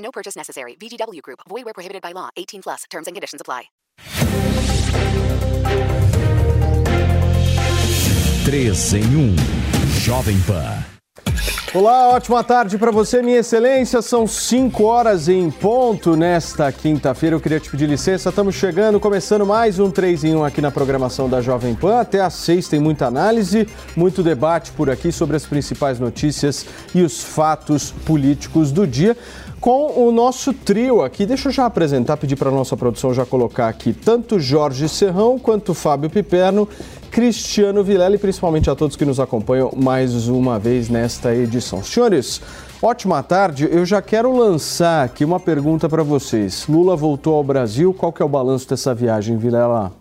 No purchase necessary. VGW Group. Void where prohibited by law. 18 plus. Terms and conditions apply. 3 em 1. Jovem Pan. Olá, ótima tarde para você, minha excelência. São 5 horas em ponto nesta quinta-feira. Eu queria te pedir licença, estamos chegando, começando mais um 3 em 1 aqui na programação da Jovem Pan. Até às 6 tem muita análise, muito debate por aqui sobre as principais notícias e os fatos políticos do dia com o nosso trio aqui. Deixa eu já apresentar, pedir para a nossa produção já colocar aqui tanto Jorge Serrão quanto Fábio Piperno, Cristiano Vilela e principalmente a todos que nos acompanham mais uma vez nesta edição. Senhores, ótima tarde. Eu já quero lançar aqui uma pergunta para vocês. Lula voltou ao Brasil, qual que é o balanço dessa viagem, Vilela?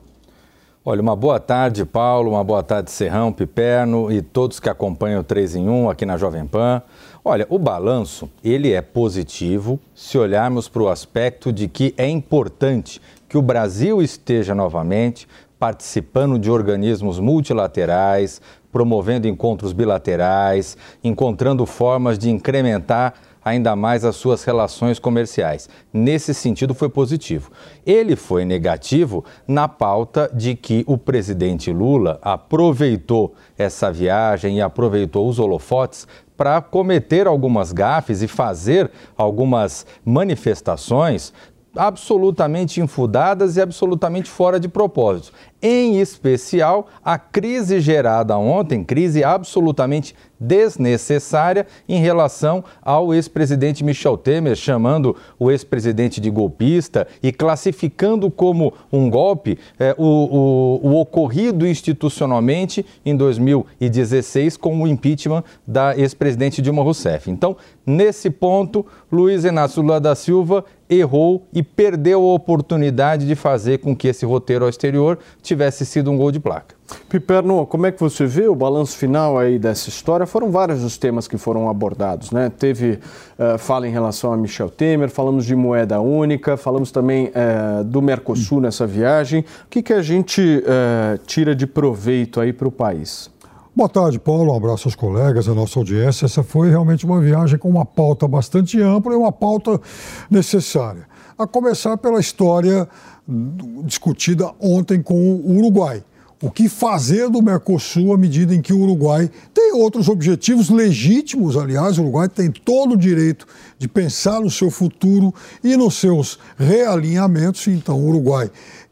Olha, uma boa tarde, Paulo, uma boa tarde, Serrão, Piperno e todos que acompanham o 3 em 1 aqui na Jovem Pan. Olha, o balanço, ele é positivo se olharmos para o aspecto de que é importante que o Brasil esteja novamente participando de organismos multilaterais, promovendo encontros bilaterais, encontrando formas de incrementar ainda mais as suas relações comerciais. Nesse sentido, foi positivo. Ele foi negativo na pauta de que o presidente Lula aproveitou essa viagem e aproveitou os holofotes para cometer algumas gafes e fazer algumas manifestações absolutamente infundadas e absolutamente fora de propósito em especial a crise gerada ontem, crise absolutamente desnecessária em relação ao ex-presidente Michel Temer, chamando o ex-presidente de golpista e classificando como um golpe é, o, o, o, ocorrido institucionalmente em 2016 com o impeachment da ex-presidente Dilma Rousseff. Então, nesse ponto, Luiz Inácio Lula da Silva errou e perdeu a oportunidade de fazer com que esse roteiro ao exterior tivesse sido um gol de placa. Piperno, como é que você vê o balanço final aí dessa história? Foram vários os temas que foram abordados, né? Teve uh, fala em relação a Michel Temer, falamos de moeda única, falamos também uh, do Mercosul nessa viagem. O que, que a gente uh, tira de proveito aí para o país? Boa tarde, Paulo. Um abraço aos colegas, à nossa audiência. Essa foi realmente uma viagem com uma pauta bastante ampla e uma pauta necessária. A começar pela história discutida ontem com o Uruguai. O que fazer do Mercosul à medida em que o Uruguai tem outros objetivos legítimos, aliás, o Uruguai tem todo o direito de pensar no seu futuro e nos seus realinhamentos, então o Uruguai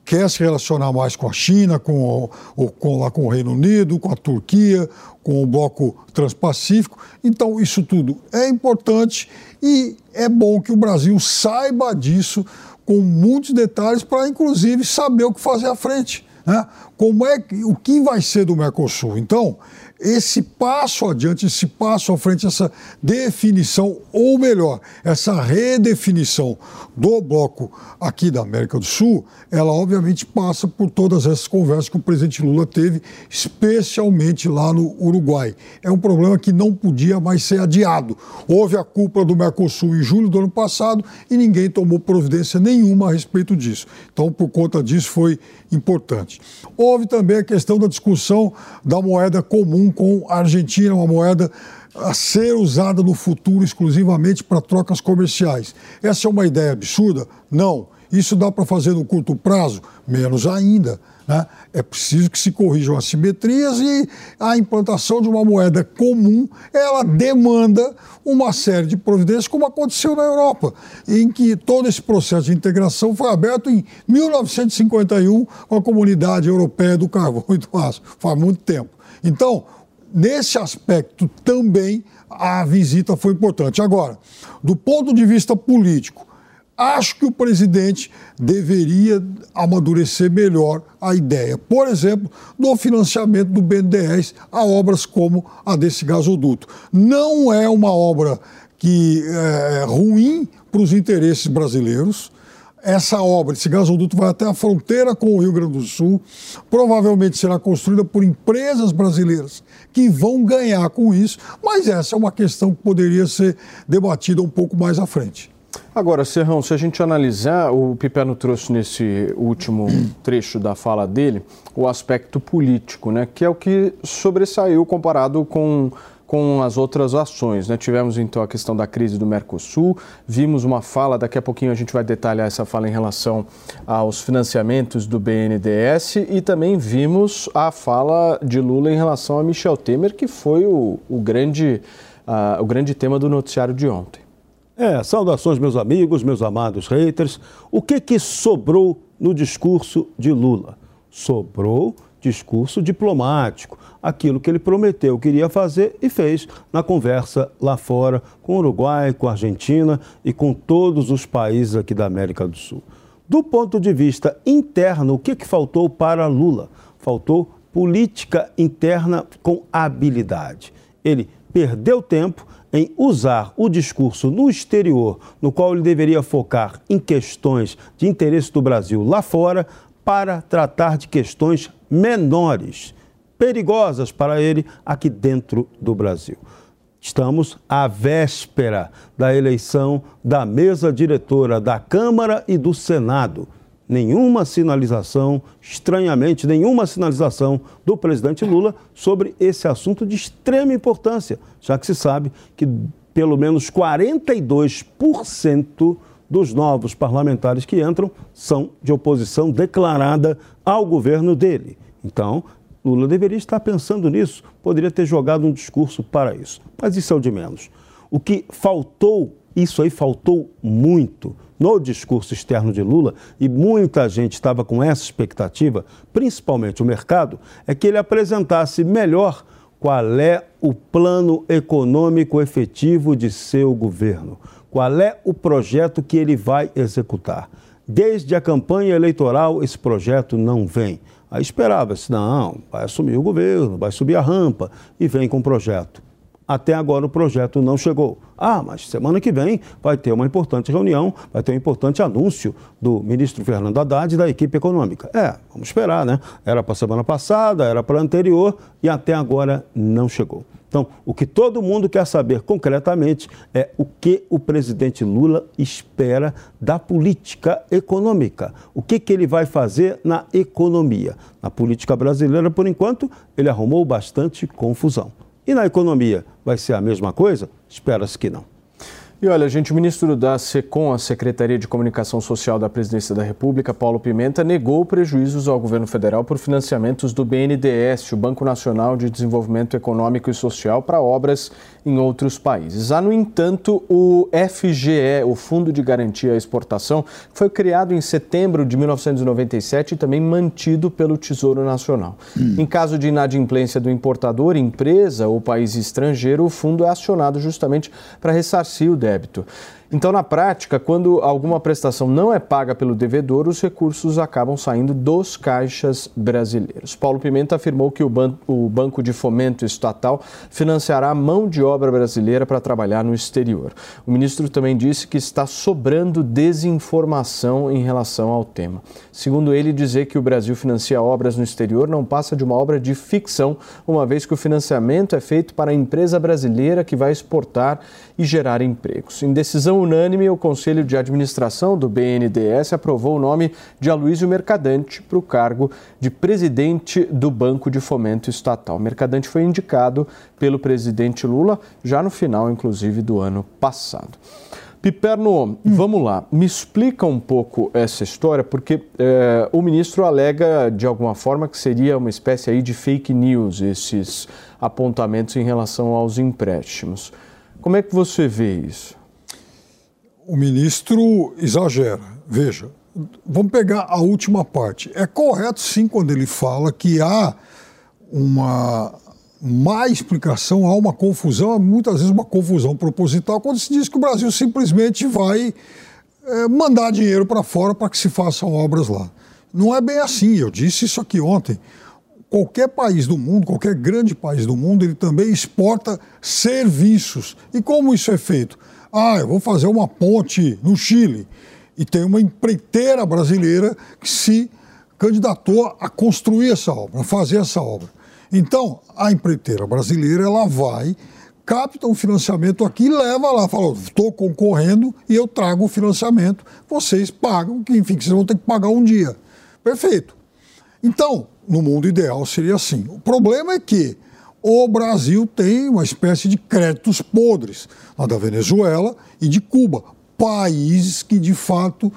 quer se relacionar mais com a China, com o, com, lá, com o Reino Unido, com a Turquia, com o bloco transpacífico. Então, isso tudo é importante e é bom que o Brasil saiba disso com muitos detalhes para, inclusive, saber o que fazer à frente. Né? Como é o que vai ser do Mercosul? Então, esse passo adiante, esse passo à frente, essa definição, ou melhor, essa redefinição do bloco aqui da América do Sul, ela obviamente passa por todas essas conversas que o presidente Lula teve, especialmente lá no Uruguai. É um problema que não podia mais ser adiado. Houve a culpa do Mercosul em julho do ano passado e ninguém tomou providência nenhuma a respeito disso. Então, por conta disso, foi importante. Houve também a questão da discussão da moeda comum com a Argentina, uma moeda a ser usada no futuro exclusivamente para trocas comerciais. Essa é uma ideia absurda? Não. Isso dá para fazer no curto prazo? Menos ainda. Né? É preciso que se corrijam as simetrias e a implantação de uma moeda comum, ela demanda uma série de providências, como aconteceu na Europa, em que todo esse processo de integração foi aberto em 1951 com a Comunidade Europeia do Carvão e do Aço, faz muito tempo. Então, nesse aspecto também a visita foi importante. Agora, do ponto de vista político, acho que o presidente deveria amadurecer melhor a ideia, por exemplo, do financiamento do BNDES a obras como a desse gasoduto. Não é uma obra que é ruim para os interesses brasileiros. Essa obra, esse gasoduto vai até a fronteira com o Rio Grande do Sul. Provavelmente será construída por empresas brasileiras que vão ganhar com isso, mas essa é uma questão que poderia ser debatida um pouco mais à frente. Agora, Serrão, se a gente analisar, o Piperno trouxe nesse último trecho da fala dele o aspecto político, né, que é o que sobressaiu comparado com com as outras ações. Né? Tivemos então a questão da crise do Mercosul, vimos uma fala, daqui a pouquinho a gente vai detalhar essa fala em relação aos financiamentos do BNDES e também vimos a fala de Lula em relação a Michel Temer, que foi o, o grande, uh, o grande tema do noticiário de ontem. É, saudações meus amigos, meus amados haters. O que que sobrou no discurso de Lula? Sobrou discurso diplomático, aquilo que ele prometeu que iria fazer e fez na conversa lá fora com o Uruguai, com a Argentina e com todos os países aqui da América do Sul. Do ponto de vista interno, o que, que faltou para Lula? Faltou política interna com habilidade. Ele perdeu tempo em usar o discurso no exterior, no qual ele deveria focar em questões de interesse do Brasil lá fora, para tratar de questões menores, perigosas para ele aqui dentro do Brasil. Estamos à véspera da eleição da mesa diretora da Câmara e do Senado. Nenhuma sinalização, estranhamente, nenhuma sinalização do presidente Lula sobre esse assunto de extrema importância, já que se sabe que pelo menos 42% dos novos parlamentares que entram são de oposição declarada ao governo dele. Então, Lula deveria estar pensando nisso, poderia ter jogado um discurso para isso. Mas isso é o de menos. O que faltou, isso aí faltou muito no discurso externo de Lula, e muita gente estava com essa expectativa, principalmente o mercado, é que ele apresentasse melhor qual é o plano econômico efetivo de seu governo qual é o projeto que ele vai executar. Desde a campanha eleitoral, esse projeto não vem. Aí esperava-se, não, vai assumir o governo, vai subir a rampa e vem com o projeto. Até agora o projeto não chegou. Ah, mas semana que vem vai ter uma importante reunião, vai ter um importante anúncio do ministro Fernando Haddad e da equipe econômica. É, vamos esperar, né? Era para semana passada, era para anterior e até agora não chegou. Então, o que todo mundo quer saber concretamente é o que o presidente Lula espera da política econômica. O que, que ele vai fazer na economia. Na política brasileira, por enquanto, ele arrumou bastante confusão. E na economia, vai ser a mesma coisa? Espera-se que não. E olha, gente, o ministro da SECOM, a Secretaria de Comunicação Social da Presidência da República, Paulo Pimenta, negou prejuízos ao governo federal por financiamentos do BNDES, o Banco Nacional de Desenvolvimento Econômico e Social, para obras em outros países. Há, no entanto, o FGE, o Fundo de Garantia à Exportação, foi criado em setembro de 1997 e também mantido pelo Tesouro Nacional. Hum. Em caso de inadimplência do importador, empresa ou país estrangeiro, o fundo é acionado justamente para ressarcir o débito. Então, na prática, quando alguma prestação não é paga pelo devedor, os recursos acabam saindo dos caixas brasileiros. Paulo Pimenta afirmou que o, ban o Banco de Fomento Estatal financiará a mão de obra brasileira para trabalhar no exterior. O ministro também disse que está sobrando desinformação em relação ao tema. Segundo ele, dizer que o Brasil financia obras no exterior não passa de uma obra de ficção, uma vez que o financiamento é feito para a empresa brasileira que vai exportar e gerar empregos. Em decisão unânime, o Conselho de Administração do BNDES aprovou o nome de Aloysio Mercadante para o cargo de presidente do Banco de Fomento Estatal. Mercadante foi indicado pelo presidente Lula já no final, inclusive, do ano passado. Piperno, vamos lá, me explica um pouco essa história, porque é, o ministro alega de alguma forma que seria uma espécie aí de fake news esses apontamentos em relação aos empréstimos. Como é que você vê isso? O ministro exagera. Veja, vamos pegar a última parte. É correto, sim, quando ele fala que há uma má explicação, há uma confusão, muitas vezes uma confusão proposital, quando se diz que o Brasil simplesmente vai é, mandar dinheiro para fora para que se façam obras lá. Não é bem assim, eu disse isso aqui ontem qualquer país do mundo, qualquer grande país do mundo, ele também exporta serviços. E como isso é feito? Ah, eu vou fazer uma ponte no Chile. E tem uma empreiteira brasileira que se candidatou a construir essa obra, a fazer essa obra. Então, a empreiteira brasileira, ela vai, capta um financiamento aqui leva lá, fala, estou concorrendo e eu trago o financiamento, vocês pagam, que enfim, vocês vão ter que pagar um dia. Perfeito. Então, no mundo ideal seria assim. O problema é que o Brasil tem uma espécie de créditos podres, da Venezuela e de Cuba, países que de fato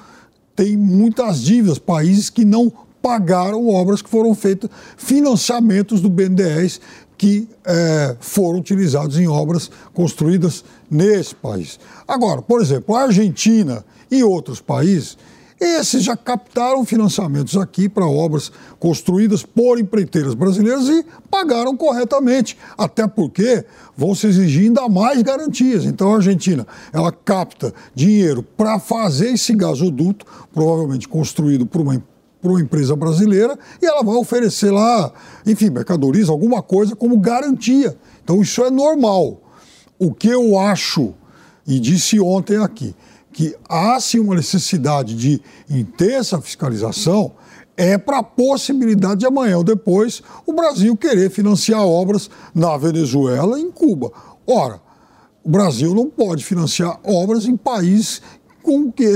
têm muitas dívidas, países que não pagaram obras que foram feitas, financiamentos do BNDES que é, foram utilizados em obras construídas nesse país. Agora, por exemplo, a Argentina e outros países esses já captaram financiamentos aqui para obras construídas por empreiteiras brasileiras e pagaram corretamente, até porque vão se exigir ainda mais garantias. Então a Argentina, ela capta dinheiro para fazer esse gasoduto, provavelmente construído por uma para uma empresa brasileira e ela vai oferecer lá, enfim, mercadorias, alguma coisa como garantia. Então isso é normal. O que eu acho, e disse ontem aqui, que há sim uma necessidade de intensa fiscalização é para a possibilidade de amanhã ou depois o Brasil querer financiar obras na Venezuela e em Cuba. Ora, o Brasil não pode financiar obras em países com que,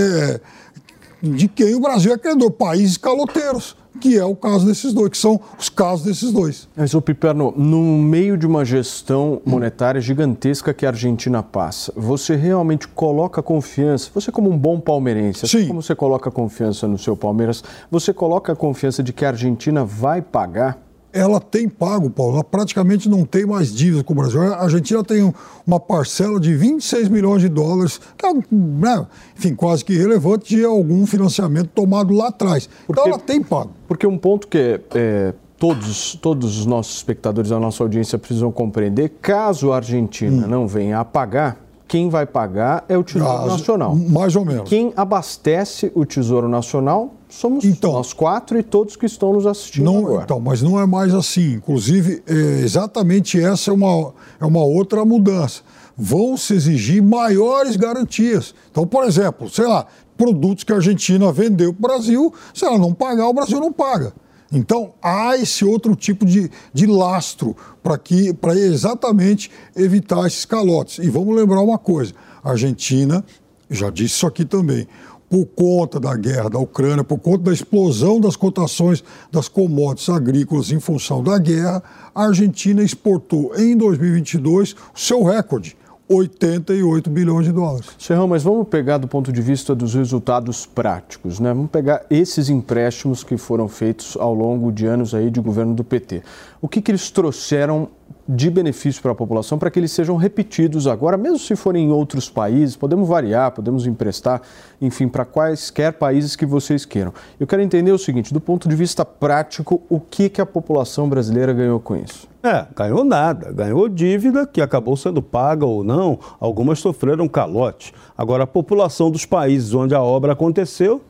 de quem o Brasil é credor, países caloteiros que é o caso desses dois, que são os casos desses dois. Mas, o Piperno, no meio de uma gestão monetária gigantesca que a Argentina passa, você realmente coloca confiança, você como um bom palmeirense, assim como você coloca confiança no seu Palmeiras, você coloca a confiança de que a Argentina vai pagar ela tem pago, Paulo. Ela praticamente não tem mais dívida com o Brasil. A Argentina tem uma parcela de 26 milhões de dólares, que é, né, enfim, quase que irrelevante de algum financiamento tomado lá atrás. Então, porque, então ela tem pago. Porque um ponto que é, todos, todos os nossos espectadores, a nossa audiência precisam compreender, caso a Argentina hum. não venha a pagar, quem vai pagar é o Tesouro Nacional. Mais ou menos. Quem abastece o Tesouro Nacional somos então, nós quatro e todos que estão nos assistindo não, agora. Então, mas não é mais assim. Inclusive, é, exatamente essa é uma, é uma outra mudança. Vão se exigir maiores garantias. Então, por exemplo, sei lá, produtos que a Argentina vendeu para o Brasil, se ela não pagar, o Brasil não paga. Então, há esse outro tipo de, de lastro para exatamente evitar esses calotes. E vamos lembrar uma coisa: a Argentina, já disse isso aqui também, por conta da guerra da Ucrânia, por conta da explosão das cotações das commodities agrícolas em função da guerra, a Argentina exportou em 2022 o seu recorde 88 bilhões de dólares. Serrão, mas vamos pegar do ponto de vista dos resultados práticos, né? Vamos pegar esses empréstimos que foram feitos ao longo de anos aí de governo do PT. O que, que eles trouxeram de benefício para a população para que eles sejam repetidos agora, mesmo se forem em outros países, podemos variar, podemos emprestar, enfim, para quaisquer países que vocês queiram. Eu quero entender o seguinte, do ponto de vista prático, o que, que a população brasileira ganhou com isso? É, ganhou nada. Ganhou dívida que acabou sendo paga ou não. Algumas sofreram calote. Agora, a população dos países onde a obra aconteceu,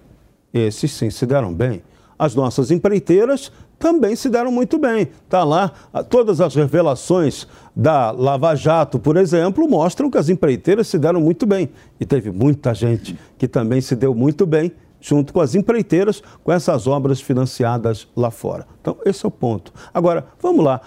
esses sim se deram bem. As nossas empreiteiras também se deram muito bem. Está lá, todas as revelações da Lava Jato, por exemplo, mostram que as empreiteiras se deram muito bem. E teve muita gente que também se deu muito bem junto com as empreiteiras, com essas obras financiadas lá fora. Então, esse é o ponto. Agora, vamos lá.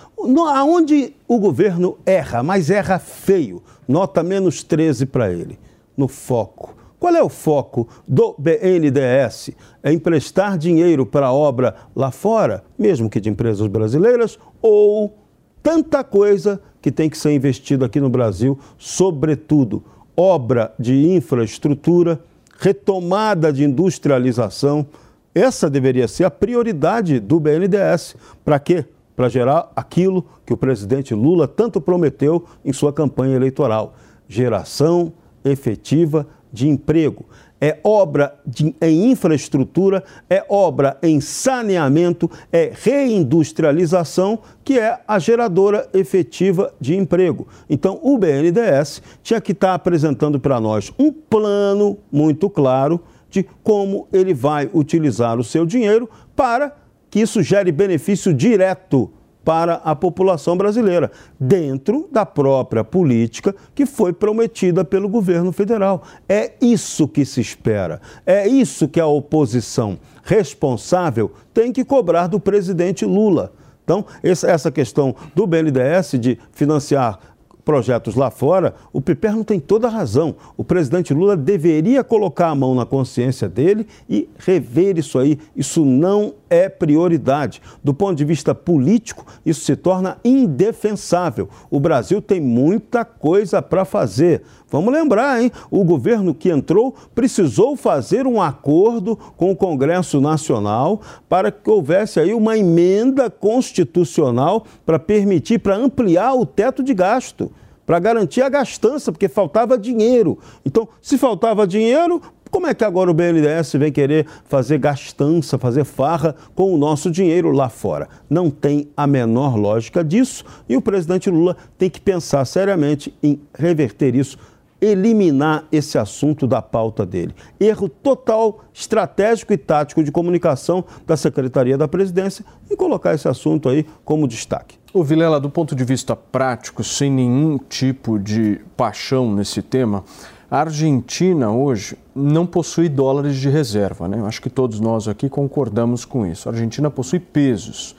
aonde o governo erra, mas erra feio, nota menos 13 para ele? No foco. Qual é o foco do BNDES? É emprestar dinheiro para obra lá fora, mesmo que de empresas brasileiras, ou tanta coisa que tem que ser investido aqui no Brasil, sobretudo obra de infraestrutura, retomada de industrialização. Essa deveria ser a prioridade do BNDES. Para quê? Para gerar aquilo que o presidente Lula tanto prometeu em sua campanha eleitoral: geração efetiva de emprego, é obra de, em infraestrutura, é obra em saneamento, é reindustrialização, que é a geradora efetiva de emprego. Então, o BNDES tinha que estar apresentando para nós um plano muito claro de como ele vai utilizar o seu dinheiro para que isso gere benefício direto para a população brasileira, dentro da própria política que foi prometida pelo governo federal. É isso que se espera, é isso que a oposição responsável tem que cobrar do presidente Lula. Então, essa questão do BNDES de financiar projetos lá fora, o Piperno tem toda a razão. O presidente Lula deveria colocar a mão na consciência dele e rever isso aí. Isso não é prioridade. Do ponto de vista político, isso se torna indefensável. O Brasil tem muita coisa para fazer. Vamos lembrar, hein? O governo que entrou precisou fazer um acordo com o Congresso Nacional para que houvesse aí uma emenda constitucional para permitir, para ampliar o teto de gasto para garantir a gastança, porque faltava dinheiro. Então, se faltava dinheiro, como é que agora o BNDES vem querer fazer gastança, fazer farra com o nosso dinheiro lá fora? Não tem a menor lógica disso e o presidente Lula tem que pensar seriamente em reverter isso eliminar esse assunto da pauta dele. Erro total estratégico e tático de comunicação da Secretaria da Presidência e colocar esse assunto aí como destaque. O Vilela, do ponto de vista prático, sem nenhum tipo de paixão nesse tema, a Argentina hoje não possui dólares de reserva, né? Acho que todos nós aqui concordamos com isso. A Argentina possui pesos.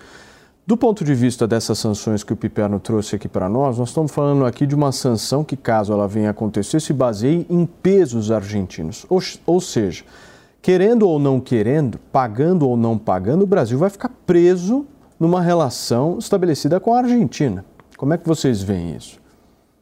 Do ponto de vista dessas sanções que o Piperno trouxe aqui para nós, nós estamos falando aqui de uma sanção que, caso ela venha a acontecer, se baseie em pesos argentinos. Ou, ou seja, querendo ou não querendo, pagando ou não pagando, o Brasil vai ficar preso numa relação estabelecida com a Argentina. Como é que vocês veem isso?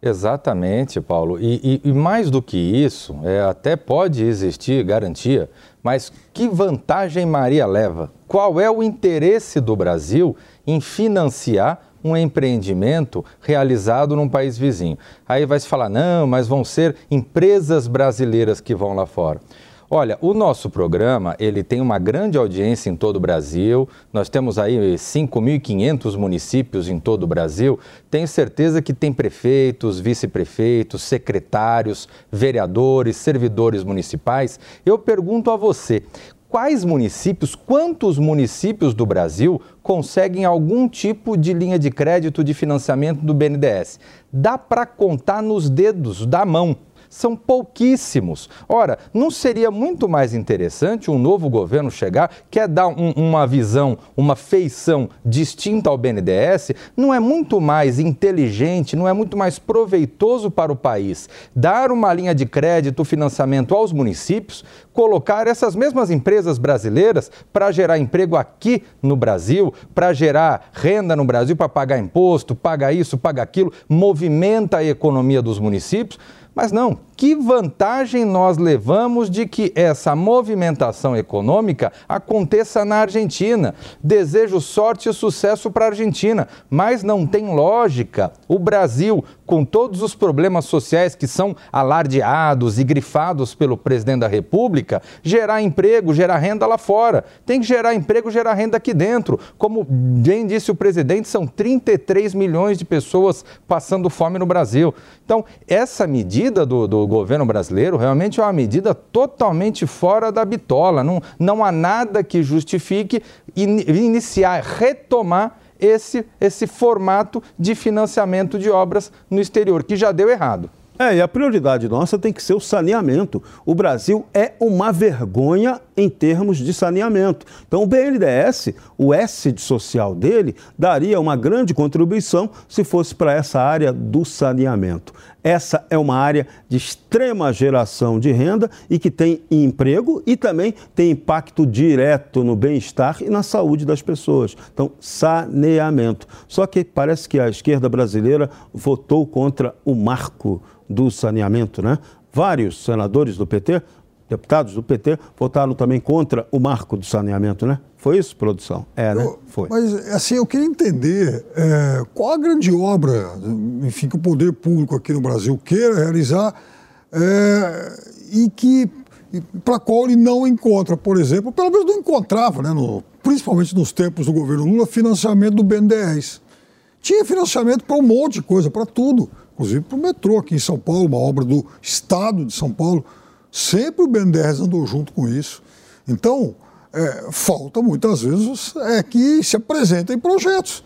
Exatamente, Paulo. E, e, e, mais do que isso, é, até pode existir garantia, mas que vantagem Maria leva? Qual é o interesse do Brasil em financiar um empreendimento realizado num país vizinho. Aí vai se falar, não, mas vão ser empresas brasileiras que vão lá fora. Olha, o nosso programa, ele tem uma grande audiência em todo o Brasil. Nós temos aí 5.500 municípios em todo o Brasil. Tenho certeza que tem prefeitos, vice-prefeitos, secretários, vereadores, servidores municipais. Eu pergunto a você, quais municípios, quantos municípios do Brasil conseguem algum tipo de linha de crédito de financiamento do BNDES? Dá para contar nos dedos da mão são pouquíssimos. Ora, não seria muito mais interessante um novo governo chegar, quer dar um, uma visão, uma feição distinta ao BNDES? Não é muito mais inteligente, não é muito mais proveitoso para o país dar uma linha de crédito, financiamento aos municípios, colocar essas mesmas empresas brasileiras para gerar emprego aqui no Brasil, para gerar renda no Brasil, para pagar imposto, paga isso, paga aquilo, movimenta a economia dos municípios? Mas não, que vantagem nós levamos de que essa movimentação econômica aconteça na Argentina? Desejo sorte e sucesso para a Argentina, mas não tem lógica o Brasil, com todos os problemas sociais que são alardeados e grifados pelo presidente da República, gerar emprego, gerar renda lá fora. Tem que gerar emprego, gerar renda aqui dentro. Como bem disse o presidente, são 33 milhões de pessoas passando fome no Brasil. Então, essa medida do, do governo brasileiro realmente é uma medida totalmente fora da bitola. Não, não há nada que justifique in, iniciar, retomar esse, esse formato de financiamento de obras no exterior, que já deu errado. É, e a prioridade nossa tem que ser o saneamento. O Brasil é uma vergonha em termos de saneamento. Então, o BNDES, o S de social dele, daria uma grande contribuição se fosse para essa área do saneamento. Essa é uma área de extrema geração de renda e que tem emprego e também tem impacto direto no bem-estar e na saúde das pessoas. Então, saneamento. Só que parece que a esquerda brasileira votou contra o marco do saneamento, né? Vários senadores do PT, deputados do PT, votaram também contra o marco do saneamento, né? Foi isso, produção? É, né? Foi. Mas, assim, eu queria entender é, qual a grande obra, enfim, que o poder público aqui no Brasil queira realizar é, e que para a qual ele não encontra, por exemplo, pelo menos não encontrava, né, no, principalmente nos tempos do governo Lula, financiamento do BNDES. Tinha financiamento para um monte de coisa, para tudo inclusive para o metrô aqui em São Paulo, uma obra do Estado de São Paulo. Sempre o BNDES andou junto com isso. Então, é, falta muitas vezes é que se apresentem projetos.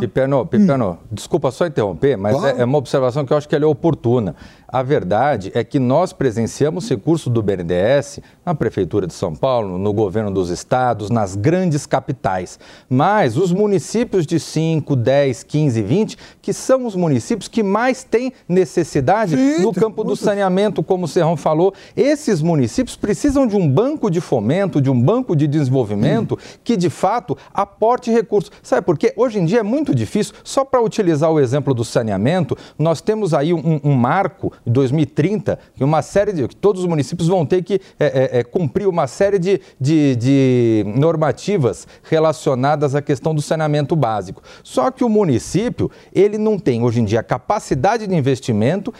Piperno, Piperno hum. desculpa só interromper, mas claro. é, é, uma observação que eu acho que ela é oportuna. A verdade é que nós presenciamos recurso do BNDES na Prefeitura de São Paulo, no governo dos estados, nas grandes capitais. Mas os municípios de 5, 10, 15, 20, que são os municípios que mais têm necessidade Sim, no campo do saneamento, como o Serrão falou, esses municípios precisam de um banco de fomento, de um banco de desenvolvimento hum. que, de fato, aporte recursos. Sabe por quê? Hoje em dia é muito difícil. Só para utilizar o exemplo do saneamento, nós temos aí um, um marco 2030, que uma série de. que todos os municípios vão ter que é, é, é, cumprir uma série de, de, de normativas relacionadas à questão do saneamento básico. Só que o município, ele não tem hoje em dia capacidade de investimento,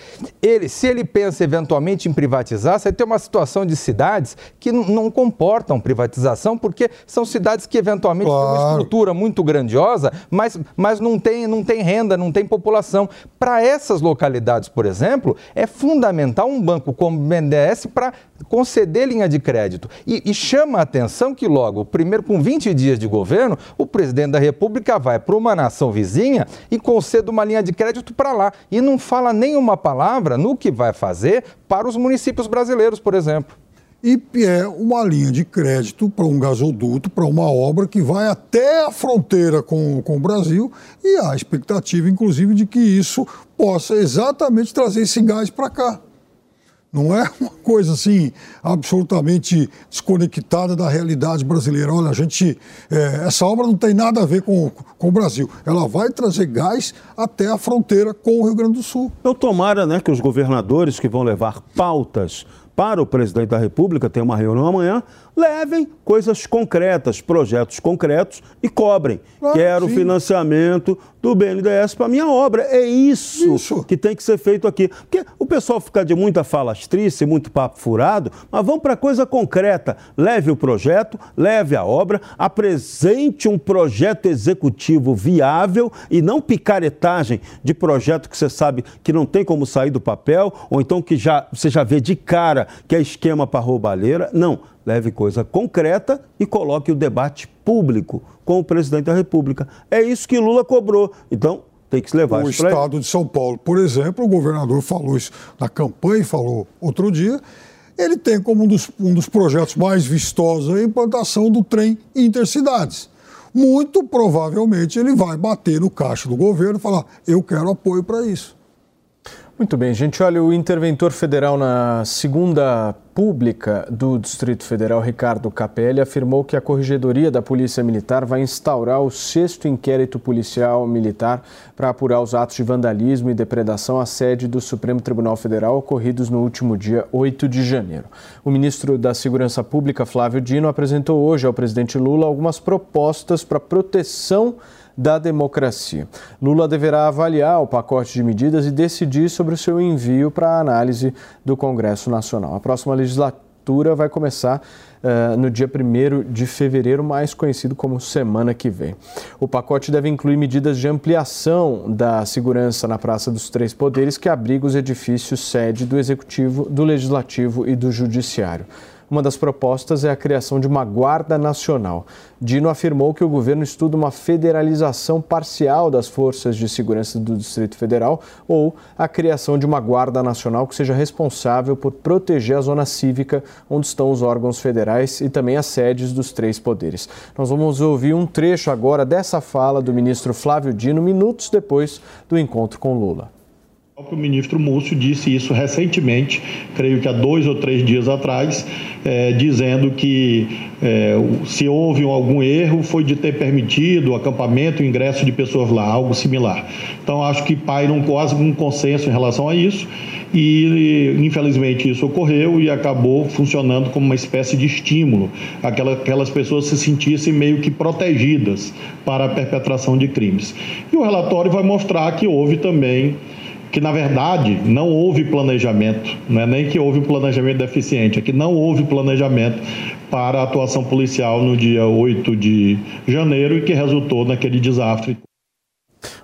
ele, se ele pensa eventualmente em privatizar, você tem uma situação de cidades que não comportam privatização, porque são cidades que eventualmente claro. têm uma estrutura muito grandiosa, mas, mas não, tem, não tem renda, não tem população. Para essas localidades, por exemplo, é fundamental um banco como o BNDES para conceder linha de crédito. E, e, chama a atenção que logo, primeiro com 20 dias de governo, o presidente da República vai para uma nação vizinha e concede uma linha de crédito para lá. E não fala nenhuma palavra no que vai fazer para os municípios brasileiros, por exemplo e é uma linha de crédito para um gasoduto, para uma obra que vai até a fronteira com, com o Brasil e há expectativa, inclusive, de que isso possa exatamente trazer esse gás para cá. Não é uma coisa assim absolutamente desconectada da realidade brasileira. Olha, a gente, é, essa obra não tem nada a ver com, com o Brasil. Ela vai trazer gás até a fronteira com o Rio Grande do Sul. Eu tomara, né, que os governadores que vão levar pautas para o presidente da República, tem uma reunião amanhã, levem coisas concretas, projetos concretos e cobrem. Claro, Quero sim. financiamento do BNDES para minha obra. É isso, isso, que tem que ser feito aqui. Porque o pessoal fica de muita falastrice, muito papo furado, mas vamos para coisa concreta. Leve o projeto, leve a obra, apresente um projeto executivo viável e não picaretagem de projeto que você sabe que não tem como sair do papel, ou então que já, você já vê de cara que é esquema para roubalheira. Não leve coisa concreta e coloque o debate público com o presidente da República. É isso que Lula cobrou. Então, tem que se levar o isso O Estado de São Paulo, por exemplo, o governador falou isso na campanha falou outro dia, ele tem como um dos, um dos projetos mais vistosos a implantação do trem intercidades. Muito provavelmente ele vai bater no caixa do governo e falar: eu quero apoio para isso. Muito bem, gente. Olha, o interventor federal na segunda pública do Distrito Federal, Ricardo Capelli, afirmou que a Corregedoria da Polícia Militar vai instaurar o sexto inquérito policial militar para apurar os atos de vandalismo e depredação à sede do Supremo Tribunal Federal ocorridos no último dia 8 de janeiro. O ministro da Segurança Pública, Flávio Dino, apresentou hoje ao presidente Lula algumas propostas para proteção da democracia. Lula deverá avaliar o pacote de medidas e decidir sobre o seu envio para análise do Congresso Nacional. A próxima legislatura vai começar uh, no dia 1 de fevereiro, mais conhecido como semana que vem. O pacote deve incluir medidas de ampliação da segurança na Praça dos Três Poderes, que abriga os edifícios sede do Executivo, do Legislativo e do Judiciário. Uma das propostas é a criação de uma Guarda Nacional. Dino afirmou que o governo estuda uma federalização parcial das forças de segurança do Distrito Federal ou a criação de uma Guarda Nacional que seja responsável por proteger a zona cívica onde estão os órgãos federais e também as sedes dos três poderes. Nós vamos ouvir um trecho agora dessa fala do ministro Flávio Dino minutos depois do encontro com Lula. O ministro Múcio disse isso recentemente, creio que há dois ou três dias atrás, é, dizendo que é, se houve algum erro foi de ter permitido o acampamento o ingresso de pessoas lá, algo similar. Então acho que paira um, quase um consenso em relação a isso e infelizmente isso ocorreu e acabou funcionando como uma espécie de estímulo, aquelas pessoas se sentissem meio que protegidas para a perpetração de crimes. E o relatório vai mostrar que houve também que na verdade não houve planejamento, não é nem que houve planejamento deficiente, é que não houve planejamento para a atuação policial no dia 8 de janeiro e que resultou naquele desastre.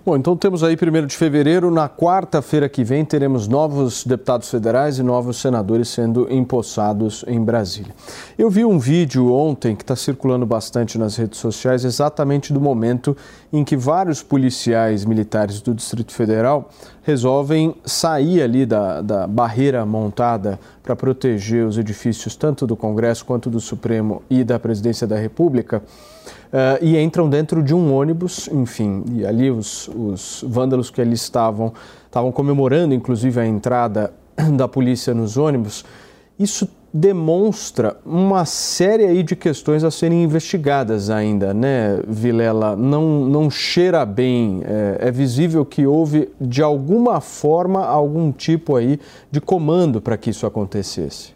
Bom, então temos aí 1 de fevereiro, na quarta-feira que vem, teremos novos deputados federais e novos senadores sendo empossados em Brasília. Eu vi um vídeo ontem que está circulando bastante nas redes sociais, exatamente do momento em que vários policiais militares do Distrito Federal resolvem sair ali da, da barreira montada para proteger os edifícios tanto do Congresso quanto do Supremo e da Presidência da República uh, e entram dentro de um ônibus, enfim, e ali os, os vândalos que ali estavam, estavam comemorando inclusive a entrada da polícia nos ônibus. Isso demonstra uma série aí de questões a serem investigadas ainda, né, Vilela? Não, não cheira bem. É, é visível que houve, de alguma forma, algum tipo aí de comando para que isso acontecesse.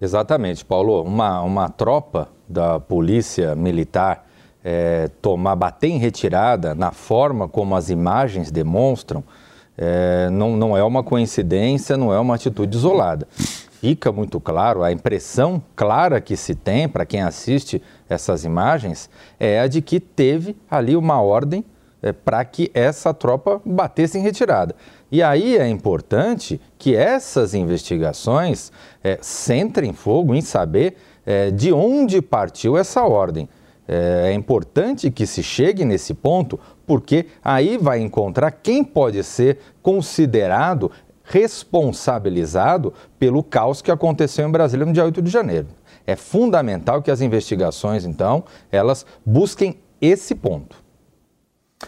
Exatamente, Paulo. Uma, uma tropa da polícia militar é, tomar, bater em retirada na forma como as imagens demonstram, é, não, não é uma coincidência, não é uma atitude isolada. Fica muito claro, a impressão clara que se tem para quem assiste essas imagens é a de que teve ali uma ordem é, para que essa tropa batesse em retirada. E aí é importante que essas investigações é, centrem fogo em saber é, de onde partiu essa ordem. É, é importante que se chegue nesse ponto, porque aí vai encontrar quem pode ser considerado responsabilizado pelo caos que aconteceu em Brasília no dia 8 de janeiro. É fundamental que as investigações, então, elas busquem esse ponto.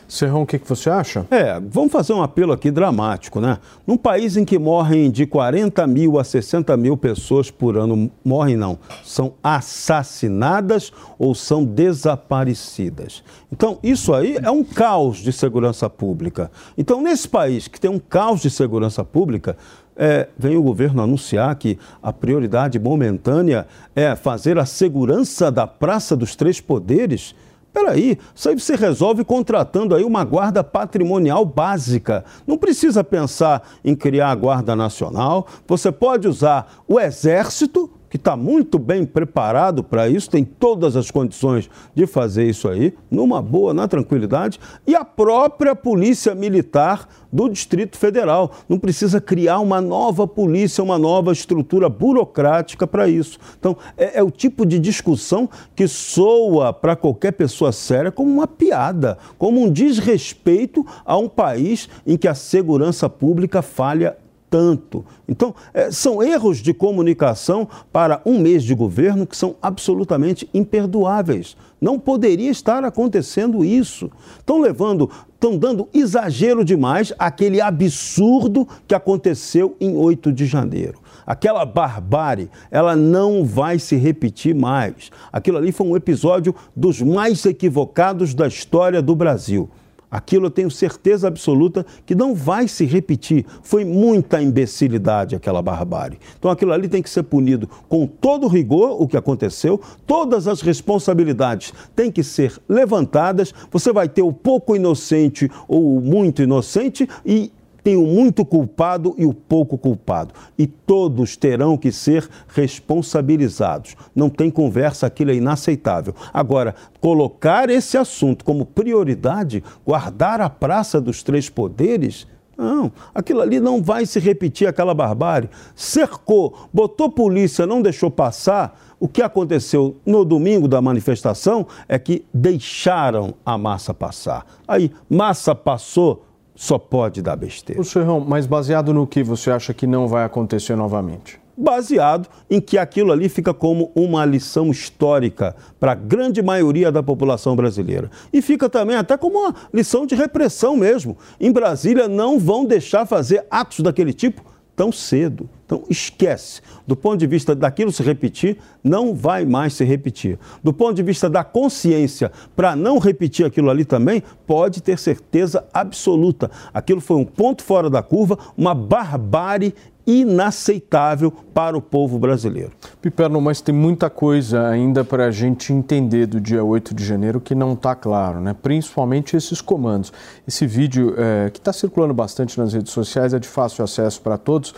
Serrão, o que, que você acha? É, vamos fazer um apelo aqui dramático, né? Num país em que morrem de 40 mil a 60 mil pessoas por ano, morrem não, são assassinadas ou são desaparecidas. Então, isso aí é um caos de segurança pública. Então, nesse país que tem um caos de segurança pública, é, vem o governo anunciar que a prioridade momentânea é fazer a segurança da Praça dos Três Poderes Peraí, isso aí você resolve contratando aí uma guarda patrimonial básica. Não precisa pensar em criar a Guarda Nacional. Você pode usar o Exército que está muito bem preparado para isso, tem todas as condições de fazer isso aí, numa boa, na tranquilidade, e a própria Polícia Militar do Distrito Federal. Não precisa criar uma nova polícia, uma nova estrutura burocrática para isso. Então, é, é o tipo de discussão que soa para qualquer pessoa séria como uma piada, como um desrespeito a um país em que a segurança pública falha tanto. Então, é, são erros de comunicação para um mês de governo que são absolutamente imperdoáveis. Não poderia estar acontecendo isso. Estão levando, estão dando exagero demais àquele absurdo que aconteceu em 8 de janeiro. Aquela barbárie, ela não vai se repetir mais. Aquilo ali foi um episódio dos mais equivocados da história do Brasil. Aquilo eu tenho certeza absoluta que não vai se repetir. Foi muita imbecilidade aquela barbárie. Então aquilo ali tem que ser punido com todo rigor, o que aconteceu, todas as responsabilidades têm que ser levantadas. Você vai ter o pouco inocente ou o muito inocente e tem o muito culpado e o pouco culpado. E todos terão que ser responsabilizados. Não tem conversa, aquilo é inaceitável. Agora, colocar esse assunto como prioridade, guardar a praça dos três poderes. Não, aquilo ali não vai se repetir aquela barbárie. Cercou, botou polícia, não deixou passar. O que aconteceu no domingo da manifestação é que deixaram a massa passar. Aí, massa passou, só pode dar besteira. O Serrão, mas baseado no que você acha que não vai acontecer novamente? Baseado em que aquilo ali fica como uma lição histórica para a grande maioria da população brasileira. E fica também até como uma lição de repressão mesmo. Em Brasília não vão deixar fazer atos daquele tipo tão cedo. Então, esquece. Do ponto de vista daquilo se repetir, não vai mais se repetir. Do ponto de vista da consciência, para não repetir aquilo ali também, pode ter certeza absoluta. Aquilo foi um ponto fora da curva, uma barbárie inaceitável para o povo brasileiro. Piperno, mas tem muita coisa ainda para a gente entender do dia 8 de janeiro que não está claro, né? principalmente esses comandos. Esse vídeo é, que está circulando bastante nas redes sociais é de fácil acesso para todos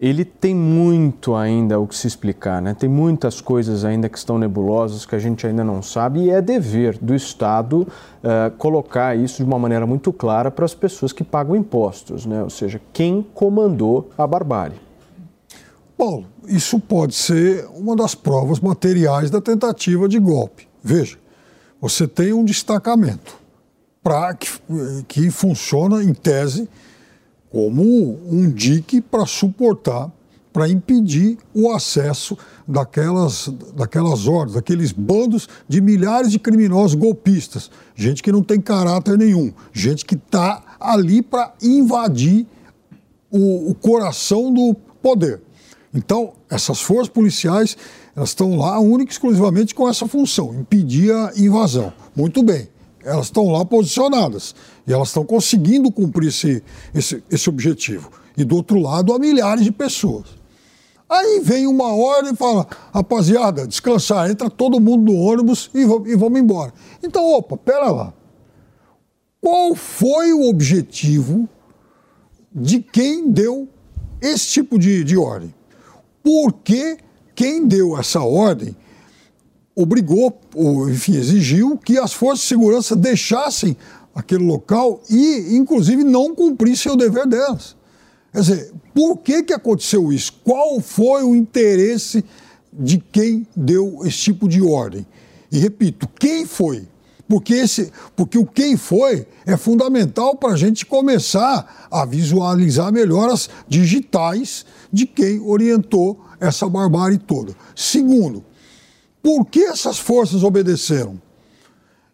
ele tem muito ainda o que se explicar, né? Tem muitas coisas ainda que estão nebulosas que a gente ainda não sabe e é dever do Estado uh, colocar isso de uma maneira muito clara para as pessoas que pagam impostos, né? Ou seja, quem comandou a barbárie. Paulo, isso pode ser uma das provas materiais da tentativa de golpe. Veja, você tem um destacamento para que, que funciona em tese como um dique para suportar, para impedir o acesso daquelas, daquelas ordens, daqueles bandos de milhares de criminosos golpistas, gente que não tem caráter nenhum, gente que está ali para invadir o, o coração do poder. Então, essas forças policiais, elas estão lá única e exclusivamente com essa função, impedir a invasão. Muito bem, elas estão lá posicionadas e elas estão conseguindo cumprir esse, esse, esse objetivo. E do outro lado, há milhares de pessoas. Aí vem uma hora e fala, rapaziada, descansar, entra todo mundo no ônibus e, e vamos embora. Então, opa, pera lá. Qual foi o objetivo de quem deu esse tipo de, de ordem? porque quem deu essa ordem obrigou, ou enfim, exigiu que as forças de segurança deixassem aquele local e, inclusive, não cumprissem o dever delas. Quer dizer, por que, que aconteceu isso? Qual foi o interesse de quem deu esse tipo de ordem? E repito, quem foi? Porque, esse, porque o quem foi é fundamental para a gente começar a visualizar melhor as digitais de quem orientou essa barbárie toda. Segundo, por que essas forças obedeceram?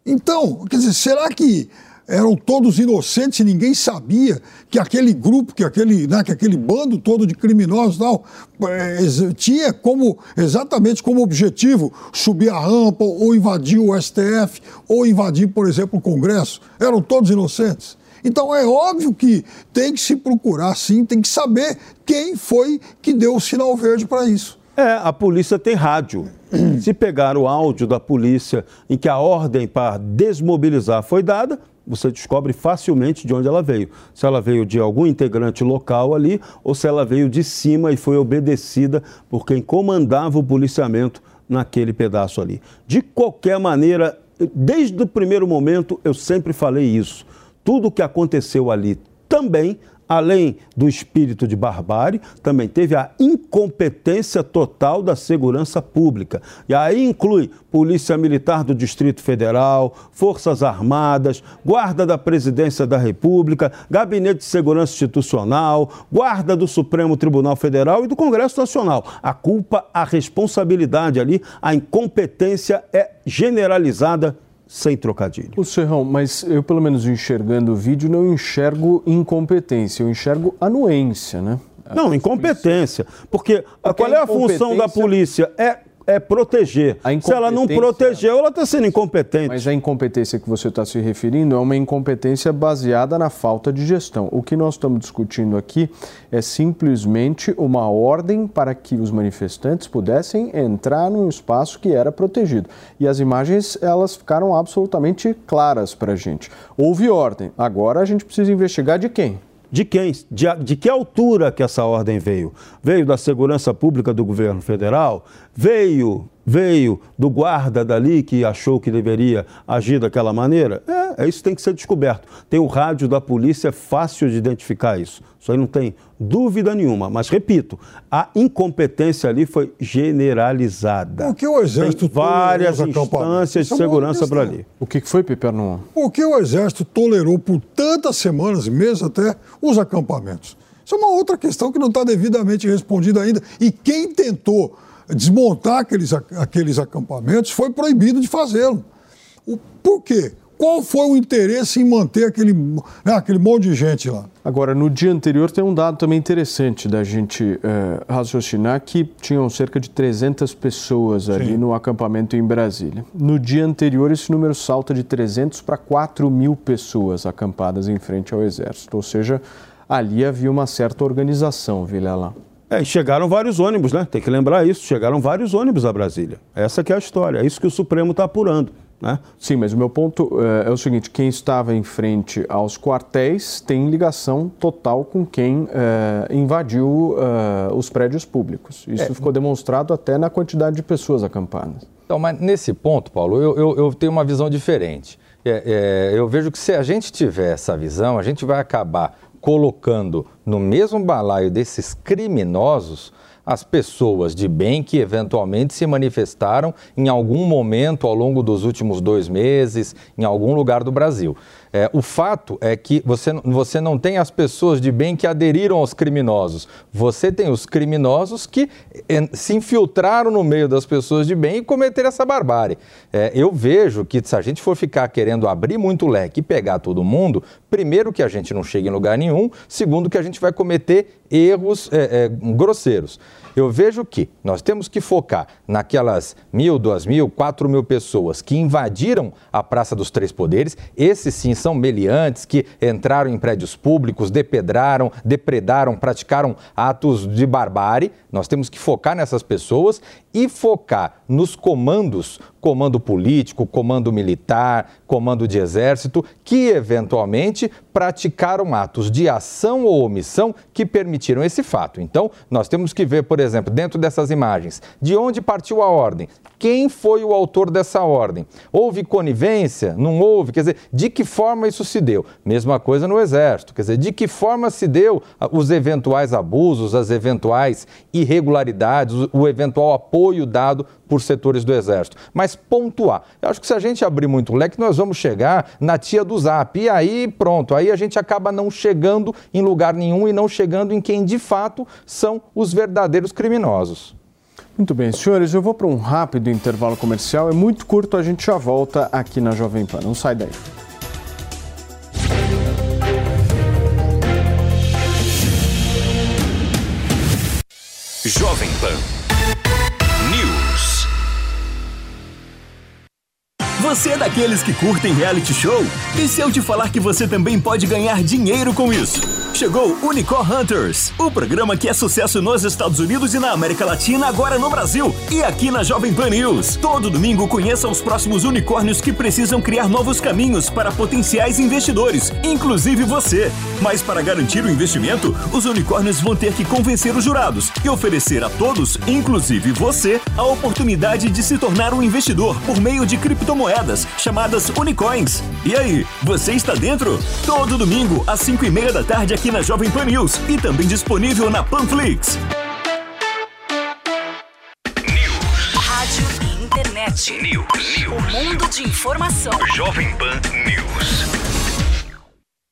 Então, quer dizer, será que eram todos inocentes e ninguém sabia que aquele grupo, que aquele, né, que aquele bando todo de criminosos tal, é, tinha como exatamente como objetivo subir a rampa ou invadir o STF ou invadir, por exemplo, o Congresso? Eram todos inocentes. Então é óbvio que tem que se procurar, sim, tem que saber quem foi que deu o sinal verde para isso. É, a polícia tem rádio. Se pegar o áudio da polícia em que a ordem para desmobilizar foi dada, você descobre facilmente de onde ela veio. Se ela veio de algum integrante local ali ou se ela veio de cima e foi obedecida por quem comandava o policiamento naquele pedaço ali. De qualquer maneira, desde o primeiro momento eu sempre falei isso tudo o que aconteceu ali também, além do espírito de barbárie, também teve a incompetência total da segurança pública. E aí inclui Polícia Militar do Distrito Federal, Forças Armadas, Guarda da Presidência da República, Gabinete de Segurança Institucional, Guarda do Supremo Tribunal Federal e do Congresso Nacional. A culpa, a responsabilidade ali, a incompetência é generalizada sem trocadilho. O Serrão, mas eu pelo menos enxergando o vídeo não enxergo incompetência, eu enxergo anuência, né? Não, incompetência. Porque, Porque qual é a função da polícia? É é proteger. Se ela não protegeu, ela está sendo incompetente. Mas a incompetência que você está se referindo é uma incompetência baseada na falta de gestão. O que nós estamos discutindo aqui é simplesmente uma ordem para que os manifestantes pudessem entrar num espaço que era protegido. E as imagens, elas ficaram absolutamente claras para a gente. Houve ordem. Agora a gente precisa investigar de quem? De quem? De, de, que altura que essa ordem veio? Veio da segurança pública do governo federal? Veio, veio do guarda dali que achou que deveria agir daquela maneira? É, é isso tem que ser descoberto. Tem o rádio da polícia, é fácil de identificar isso. Isso aí não tem dúvida nenhuma. Mas, repito, a incompetência ali foi generalizada. O que o Exército Tem várias instâncias de é segurança para ali. O que foi, Piperno? O que o Exército tolerou por tantas semanas e meses até os acampamentos? Isso é uma outra questão que não está devidamente respondida ainda. E quem tentou desmontar aqueles, aqueles acampamentos foi proibido de fazê-lo. Por quê? Qual foi o interesse em manter aquele, né, aquele monte de gente lá? Agora, no dia anterior tem um dado também interessante da gente é, raciocinar que tinham cerca de 300 pessoas ali Sim. no acampamento em Brasília. No dia anterior, esse número salta de 300 para 4 mil pessoas acampadas em frente ao Exército. Ou seja, ali havia uma certa organização, Vilela. É, chegaram vários ônibus, né? Tem que lembrar isso. Chegaram vários ônibus a Brasília. Essa que é a história. É isso que o Supremo está apurando. Né? Sim, mas o meu ponto é, é, o seguinte: quem estava em frente aos quartéis tem ligação total com quem é, invadiu é, os prédios públicos. Isso é. ficou demonstrado até na quantidade de pessoas acampadas. Então, mas nesse ponto, Paulo, eu, eu, eu tenho uma visão diferente. É, eu vejo que se a gente tiver essa visão, a gente vai acabar colocando no mesmo balaio desses criminosos as pessoas de bem que eventualmente se manifestaram em algum momento ao longo dos últimos dois meses, em algum lugar do Brasil. É, o fato é que você, você não tem as pessoas de bem que aderiram aos criminosos. Você tem os criminosos que se infiltraram no meio das pessoas de bem e cometeram essa barbárie. É, eu vejo que se a gente for ficar querendo abrir muito leque e pegar todo mundo, primeiro que a gente não chega em lugar nenhum, segundo que a gente vai cometer erros é, é grosseiros. Eu vejo que nós temos que focar naquelas mil, duas mil, quatro mil pessoas que invadiram a Praça dos Três Poderes. Esses sim são meliantes que entraram em prédios públicos, depedraram, depredaram, praticaram atos de barbárie. Nós temos que focar nessas pessoas e focar nos comandos, comando político, comando militar, comando de exército, que eventualmente praticaram atos de ação ou omissão que permitiram esse fato. Então, nós temos que ver, por exemplo, dentro dessas imagens, de onde partiu a ordem, quem foi o autor dessa ordem. Houve conivência? Não houve? Quer dizer, de que forma isso se deu? Mesma coisa no Exército. Quer dizer, de que forma se deu os eventuais abusos, as eventuais irregularidades, o eventual apoio dado por setores do Exército. Mas pontuar. Eu acho que se a gente abrir muito o leque, nós vamos chegar na tia do Zap. E aí, pronto, aí a gente acaba não chegando em lugar nenhum e não chegando em quem de fato são os verdadeiros criminosos. Muito bem, senhores, eu vou para um rápido intervalo comercial. É muito curto, a gente já volta aqui na Jovem Pan. Não sai daí. Jovem Pan Você é daqueles que curtem reality show? E se eu te falar que você também pode ganhar dinheiro com isso? Chegou Unicorn Hunters, o programa que é sucesso nos Estados Unidos e na América Latina, agora no Brasil e aqui na Jovem Pan News. Todo domingo conheça os próximos unicórnios que precisam criar novos caminhos para potenciais investidores, inclusive você. Mas para garantir o investimento, os unicórnios vão ter que convencer os jurados e oferecer a todos, inclusive você, a oportunidade de se tornar um investidor por meio de criptomoedas moedas chamadas Unicoins. E aí, você está dentro? Todo domingo, às 5 e meia da tarde, aqui na Jovem Pan News e também disponível na Panflix. Rádio e internet. News. News. O mundo de informação. Jovem Pan News.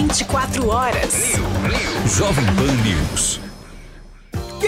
24 horas. Jovem Pan News.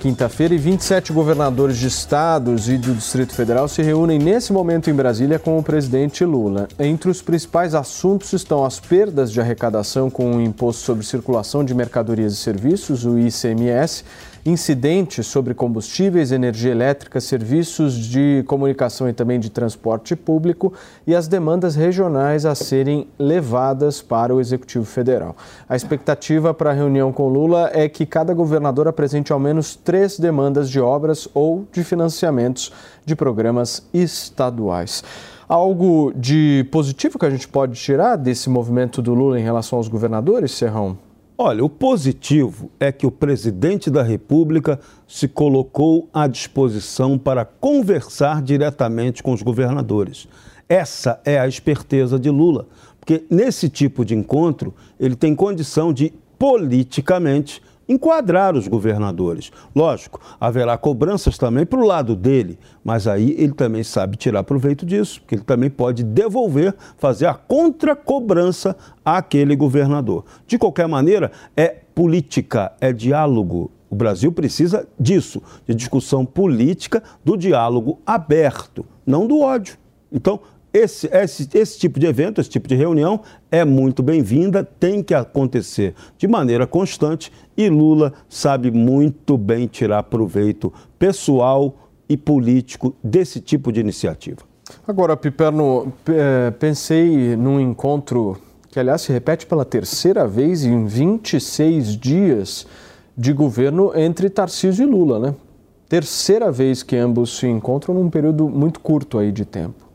Quinta-feira, e 27 governadores de estados e do Distrito Federal se reúnem nesse momento em Brasília com o presidente Lula. Entre os principais assuntos estão as perdas de arrecadação com o Imposto sobre Circulação de Mercadorias e Serviços, o ICMS, incidentes sobre combustíveis, energia elétrica, serviços de comunicação e também de transporte público e as demandas regionais a serem levadas para o Executivo Federal. A expectativa para a reunião com Lula é que cada governador apresente ao menos três demandas de obras ou de financiamentos de programas estaduais. Algo de positivo que a gente pode tirar desse movimento do Lula em relação aos governadores, Serrão? Olha, o positivo é que o presidente da República se colocou à disposição para conversar diretamente com os governadores. Essa é a esperteza de Lula, porque nesse tipo de encontro ele tem condição de politicamente enquadrar os governadores. Lógico, haverá cobranças também para o lado dele, mas aí ele também sabe tirar proveito disso, porque ele também pode devolver, fazer a contracobrança àquele governador. De qualquer maneira, é política, é diálogo. O Brasil precisa disso, de discussão política, do diálogo aberto, não do ódio. Então, esse, esse, esse tipo de evento, esse tipo de reunião é muito bem-vinda, tem que acontecer de maneira constante e Lula sabe muito bem tirar proveito pessoal e político desse tipo de iniciativa. Agora, Piperno, é, pensei num encontro que, aliás, se repete pela terceira vez em 26 dias de governo entre Tarcísio e Lula, né? Terceira vez que ambos se encontram num período muito curto aí de tempo.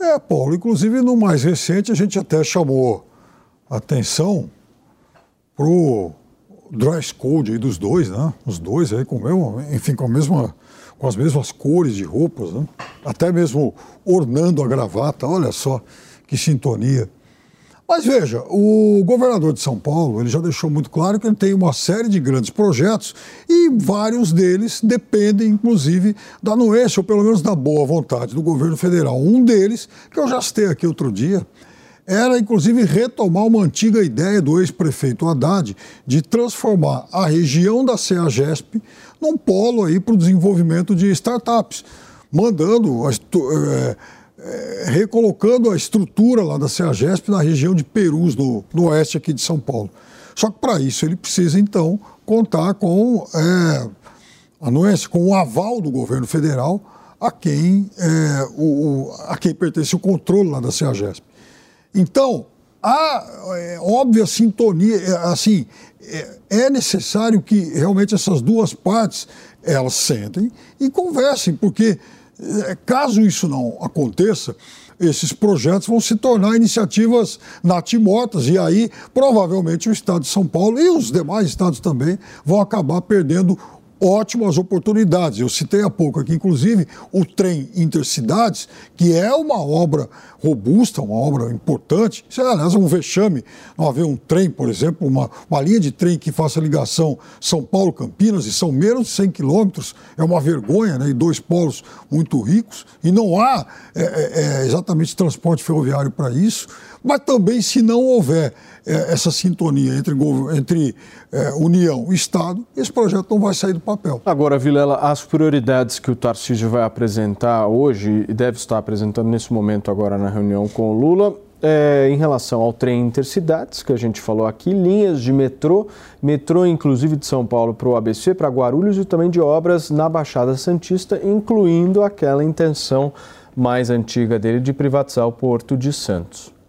É, Paulo, inclusive no mais recente a gente até chamou atenção para o dress code aí dos dois, né? Os dois aí com mesmo, enfim, com a mesma com as mesmas cores de roupas, né? até mesmo ornando a gravata, olha só que sintonia. Mas veja, o governador de São Paulo ele já deixou muito claro que ele tem uma série de grandes projetos e vários deles dependem, inclusive, da anuência ou pelo menos da boa vontade do governo federal. Um deles, que eu já citei aqui outro dia, era inclusive retomar uma antiga ideia do ex-prefeito Haddad de transformar a região da CEAGESP num polo aí para o desenvolvimento de startups, mandando. É, é, recolocando a estrutura lá da CEAGESP na região de Perus, no, no oeste aqui de São Paulo. Só que para isso ele precisa, então, contar com, é, anuência, com o aval do governo federal a quem, é, o, a quem pertence o controle lá da CEAGESP. Então, há é, óbvia sintonia, é, assim, é, é necessário que realmente essas duas partes elas sentem e conversem, porque caso isso não aconteça, esses projetos vão se tornar iniciativas natimortas e aí provavelmente o Estado de São Paulo e os demais estados também vão acabar perdendo ótimas oportunidades. Eu citei há pouco aqui, inclusive, o trem Intercidades, que é uma obra robusta, uma obra importante. Isso é, aliás, um vexame não haver um trem, por exemplo, uma, uma linha de trem que faça ligação São Paulo-Campinas, e são menos de 100 quilômetros. É uma vergonha, né? E dois polos muito ricos. E não há é, é, é exatamente transporte ferroviário para isso. Mas também, se não houver é, essa sintonia entre, entre é, União e Estado, esse projeto não vai sair do papel. Agora, Vilela, as prioridades que o Tarcísio vai apresentar hoje e deve estar apresentando nesse momento agora na reunião com o Lula, é, em relação ao trem intercidades, que a gente falou aqui, linhas de metrô, metrô inclusive de São Paulo para o ABC, para Guarulhos e também de obras na Baixada Santista, incluindo aquela intenção mais antiga dele de privatizar o Porto de Santos.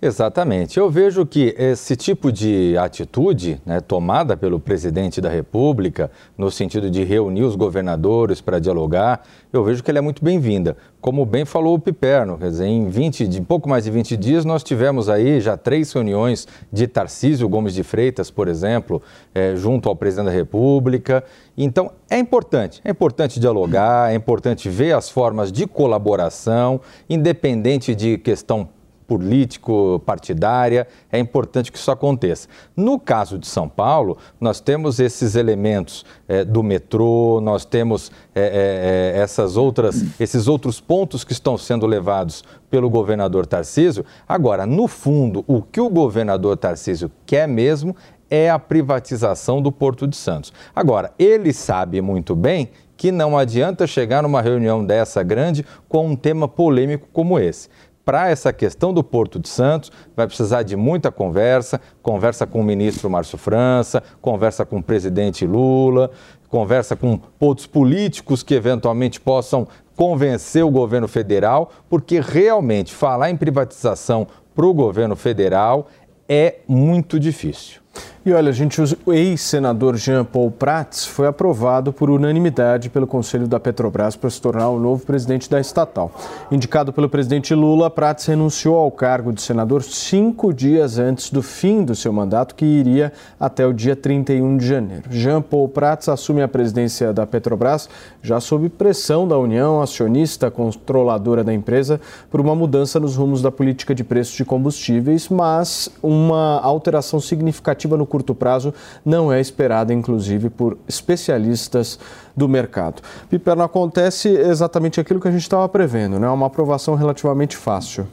Exatamente. Eu vejo que esse tipo de atitude, né, tomada pelo presidente da República, no sentido de reunir os governadores para dialogar, eu vejo que ela é muito bem-vinda. Como bem falou o Piperno, quer dizer, em 20, de pouco mais de 20 dias, nós tivemos aí já três reuniões de Tarcísio Gomes de Freitas, por exemplo, é, junto ao presidente da República. Então, é importante, é importante dialogar, é importante ver as formas de colaboração, independente de questão político, partidária, é importante que isso aconteça. No caso de São Paulo, nós temos esses elementos é, do metrô, nós temos é, é, essas outras, esses outros pontos que estão sendo levados pelo governador Tarcísio. Agora, no fundo, o que o governador Tarcísio quer mesmo é a privatização do Porto de Santos. Agora, ele sabe muito bem que não adianta chegar numa reunião dessa grande com um tema polêmico como esse para essa questão do Porto de Santos, vai precisar de muita conversa, conversa com o ministro Márcio França, conversa com o presidente Lula, conversa com outros políticos que eventualmente possam convencer o governo federal, porque realmente falar em privatização para o governo federal é muito difícil. E olha, gente, o ex-senador Jean Paul Prats foi aprovado por unanimidade pelo Conselho da Petrobras para se tornar o novo presidente da estatal. Indicado pelo presidente Lula, Prats renunciou ao cargo de senador cinco dias antes do fim do seu mandato, que iria até o dia 31 de janeiro. Jean Paul Prats assume a presidência da Petrobras já sob pressão da União acionista controladora da empresa por uma mudança nos rumos da política de preços de combustíveis, mas uma alteração significativa no curto prazo não é esperada, inclusive, por especialistas do mercado. Piper, não acontece exatamente aquilo que a gente estava prevendo, né? Uma aprovação relativamente fácil.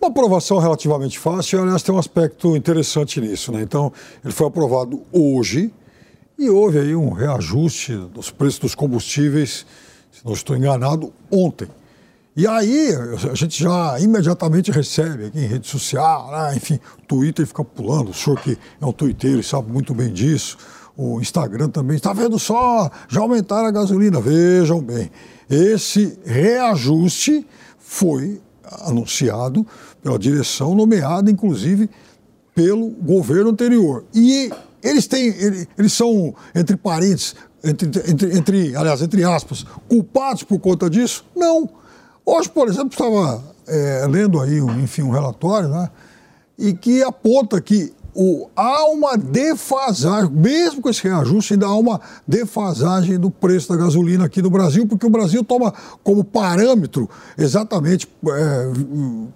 Uma aprovação relativamente fácil, aliás, tem um aspecto interessante nisso, né? Então, ele foi aprovado hoje e houve aí um reajuste dos preços dos combustíveis, se não estou enganado, ontem. E aí a gente já imediatamente recebe aqui em rede social, né? enfim, o Twitter fica pulando, o senhor que é um twitteiro e sabe muito bem disso, o Instagram também, está vendo só, já aumentaram a gasolina, vejam bem. Esse reajuste foi anunciado pela direção, nomeada inclusive pelo governo anterior. E eles têm, eles são, entre parentes, entre, entre, entre aliás, entre aspas, culpados por conta disso? Não Hoje, por exemplo, estava é, lendo aí, enfim, um relatório, né, e que aponta que o, há uma defasagem, mesmo com esse reajuste, ainda há uma defasagem do preço da gasolina aqui no Brasil, porque o Brasil toma como parâmetro, exatamente é,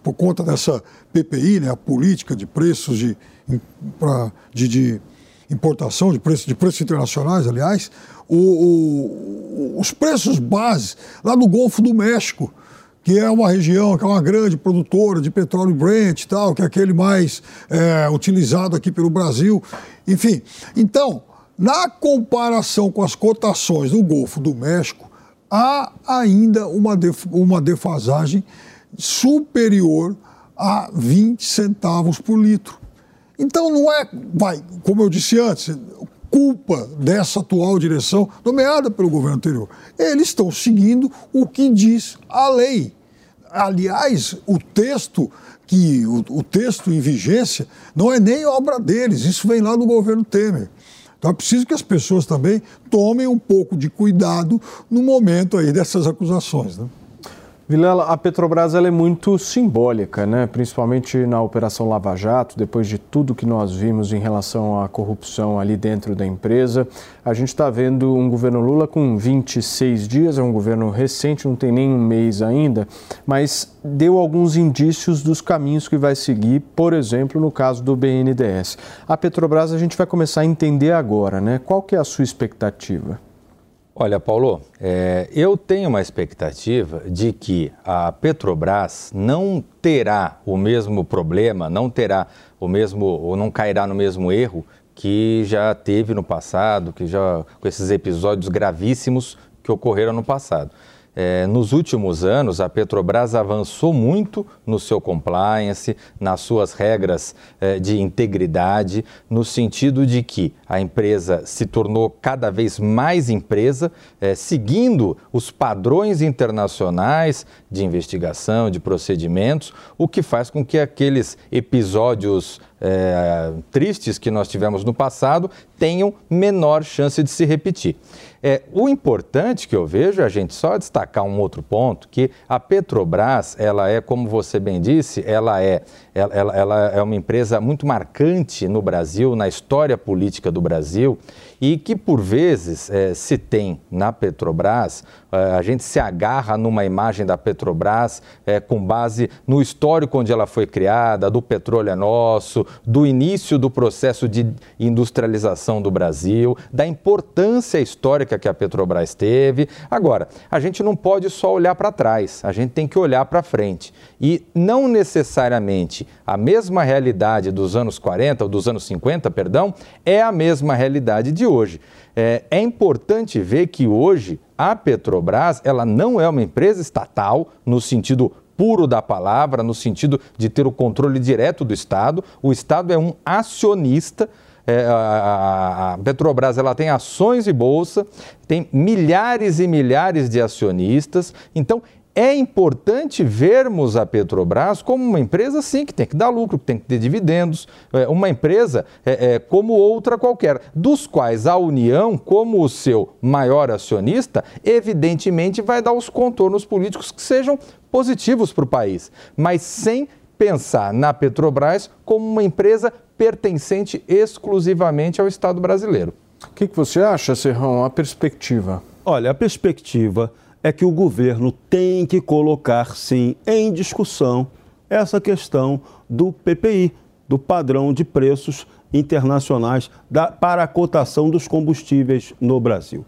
por conta dessa PPI, né, a política de preços de, pra, de, de importação, de preços de preços internacionais, aliás, o, o, os preços base lá no Golfo do México que é uma região que é uma grande produtora de petróleo Brent e tal, que é aquele mais é, utilizado aqui pelo Brasil. Enfim, então, na comparação com as cotações do Golfo do México, há ainda uma, def uma defasagem superior a 20 centavos por litro. Então não é, vai, como eu disse antes, culpa dessa atual direção, nomeada pelo governo anterior. Eles estão seguindo o que diz a lei. Aliás, o texto que o, o, texto em vigência não é nem obra deles, isso vem lá do governo Temer. Então é preciso que as pessoas também tomem um pouco de cuidado no momento aí dessas acusações. Né? Vilela, a Petrobras é muito simbólica, né? principalmente na Operação Lava Jato, depois de tudo que nós vimos em relação à corrupção ali dentro da empresa. A gente está vendo um governo Lula com 26 dias, é um governo recente, não tem nem um mês ainda, mas deu alguns indícios dos caminhos que vai seguir, por exemplo, no caso do BNDES. A Petrobras a gente vai começar a entender agora, né? Qual que é a sua expectativa? Olha, Paulo, é, eu tenho uma expectativa de que a Petrobras não terá o mesmo problema, não terá o mesmo, ou não cairá no mesmo erro que já teve no passado, que já com esses episódios gravíssimos que ocorreram no passado. É, nos últimos anos, a Petrobras avançou muito no seu compliance, nas suas regras é, de integridade, no sentido de que a empresa se tornou cada vez mais empresa, é, seguindo os padrões internacionais de investigação, de procedimentos, o que faz com que aqueles episódios é, tristes que nós tivemos no passado tenham menor chance de se repetir. É, o importante que eu vejo é a gente só destacar um outro ponto, que a Petrobras, ela é, como você bem disse, ela é, ela, ela é uma empresa muito marcante no Brasil, na história política do Brasil, e que por vezes é, se tem na Petrobras, é, a gente se agarra numa imagem da Petrobras é, com base no histórico onde ela foi criada, do petróleo é nosso, do início do processo de industrialização do Brasil, da importância histórica que a Petrobras teve. Agora, a gente não pode só olhar para trás, a gente tem que olhar para frente. E não necessariamente a mesma realidade dos anos 40 ou dos anos 50, perdão, é a mesma realidade de hoje. É, é, importante ver que hoje a Petrobras ela não é uma empresa estatal no sentido puro da palavra, no sentido de ter o controle direto do Estado. O Estado é um acionista. É, a, a, Petrobras ela tem ações de bolsa, tem milhares e milhares de acionistas. Então, é importante vermos a Petrobras como uma empresa, sim, que tem que dar lucro, que tem que ter dividendos, é, uma empresa é, é, como outra qualquer, dos quais a União, como o seu maior acionista, evidentemente vai dar os contornos políticos que sejam positivos para o país, mas sem pensar na Petrobras como uma empresa pertencente exclusivamente ao Estado brasileiro. O que, que você acha, Serrão, a perspectiva? Olha, a perspectiva é que o governo tem que colocar, sim, em discussão essa questão do PPI, do padrão de preços internacionais da, para a cotação dos combustíveis no Brasil.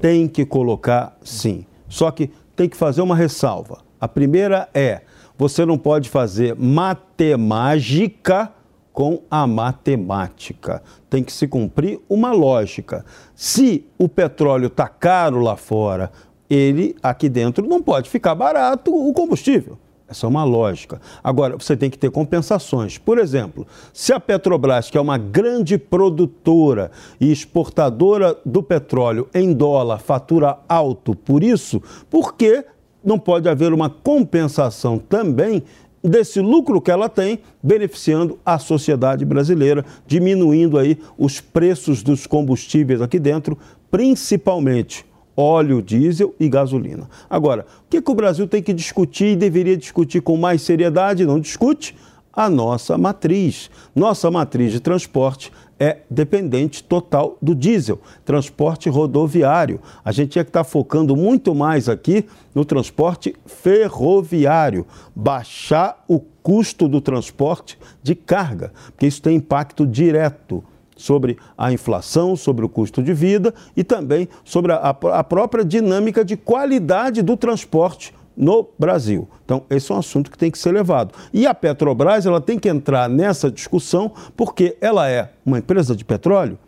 Tem que colocar, sim. Só que tem que fazer uma ressalva. A primeira é: você não pode fazer matemática com a matemática. Tem que se cumprir uma lógica. Se o petróleo está caro lá fora, ele aqui dentro não pode ficar barato o combustível. Essa é uma lógica. Agora, você tem que ter compensações. Por exemplo, se a Petrobras, que é uma grande produtora e exportadora do petróleo em dólar, fatura alto por isso, por que não pode haver uma compensação também desse lucro que ela tem, beneficiando a sociedade brasileira, diminuindo aí os preços dos combustíveis aqui dentro, principalmente óleo, diesel e gasolina. Agora, o que, que o Brasil tem que discutir e deveria discutir com mais seriedade? Não discute? A nossa matriz. Nossa matriz de transporte é dependente total do diesel, transporte rodoviário. A gente tinha que estar focando muito mais aqui no transporte ferroviário, baixar o custo do transporte de carga, porque isso tem impacto direto sobre a inflação, sobre o custo de vida e também sobre a, a própria dinâmica de qualidade do transporte no Brasil. Então, esse é um assunto que tem que ser levado. E a Petrobras, ela tem que entrar nessa discussão porque ela é uma empresa de petróleo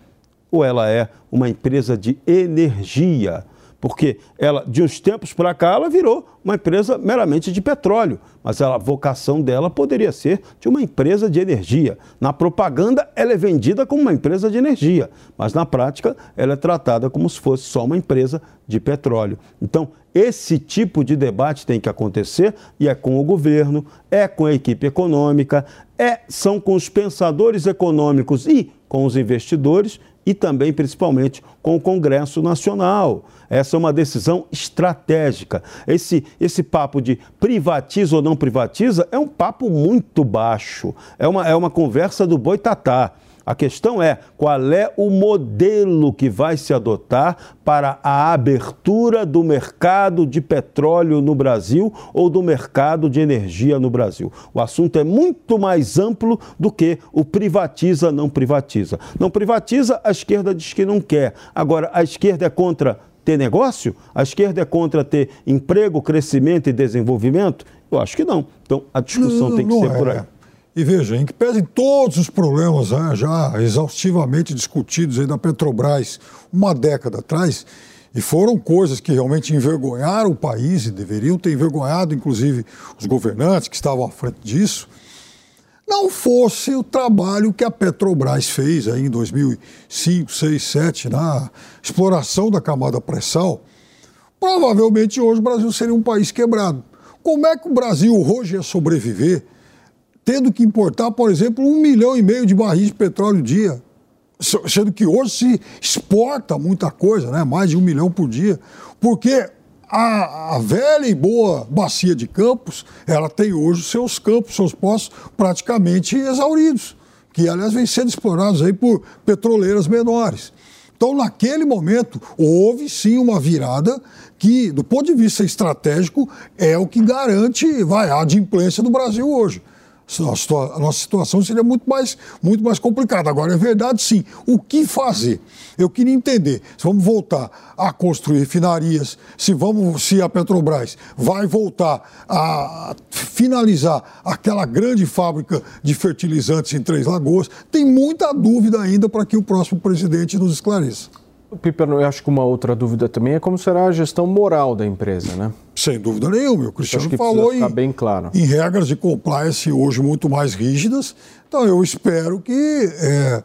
ou ela é uma empresa de energia porque ela, de uns tempos para cá, ela virou uma empresa meramente de petróleo, mas a vocação dela poderia ser de uma empresa de energia. Na propaganda, ela é vendida como uma empresa de energia, mas na prática, ela é tratada como se fosse só uma empresa de petróleo. Então, esse tipo de debate tem que acontecer e é com o governo, é com a equipe econômica, é, são com os pensadores econômicos e com os investidores e também, principalmente, com o Congresso Nacional. Essa é uma decisão estratégica. Esse, esse papo de privatiza ou não privatiza é um papo muito baixo. É uma, é uma conversa do boitatá. A questão é qual é o modelo que vai se adotar para a abertura do mercado de petróleo no Brasil ou do mercado de energia no Brasil. O assunto é muito mais amplo do que o privatiza, não privatiza. Não privatiza, a esquerda diz que não quer. Agora, a esquerda é contra ter negócio? A esquerda é contra ter emprego, crescimento e desenvolvimento? Eu acho que não. Então, a discussão não, tem que ser é. por aí. E veja, em que pese todos os problemas né, já exaustivamente discutidos aí da Petrobras uma década atrás, e foram coisas que realmente envergonharam o país e deveriam ter envergonhado, inclusive, os governantes que estavam à frente disso, não fosse o trabalho que a Petrobras fez aí em 2005, 2006, 2007, na exploração da camada pré-sal, provavelmente hoje o Brasil seria um país quebrado. Como é que o Brasil hoje ia sobreviver tendo que importar, por exemplo, um milhão e meio de barris de petróleo dia? Sendo que hoje se exporta muita coisa, né? mais de um milhão por dia, porque a, a, velha e boa bacia de Campos, ela tem hoje seus campos, seus poços praticamente exauridos, que aliás vêm sendo explorados aí por petroleiras menores. Então, naquele momento, houve sim uma virada que, do ponto de vista estratégico, é o que garante vai, a adimplência do Brasil hoje a nossa situação seria muito mais, muito mais complicada. Agora, é verdade, sim. O que fazer? Eu queria entender se vamos voltar a construir refinarias, se, vamos, se a Petrobras vai voltar a finalizar aquela grande fábrica de fertilizantes em Três Lagoas. Tem muita dúvida ainda para que o próximo presidente nos esclareça. Piper, eu acho que uma outra dúvida também é como será a gestão moral da empresa, né? Sem dúvida nenhuma. O Cristiano falou em, bem claro. em regras de compliance hoje muito mais rígidas. Então eu espero que é,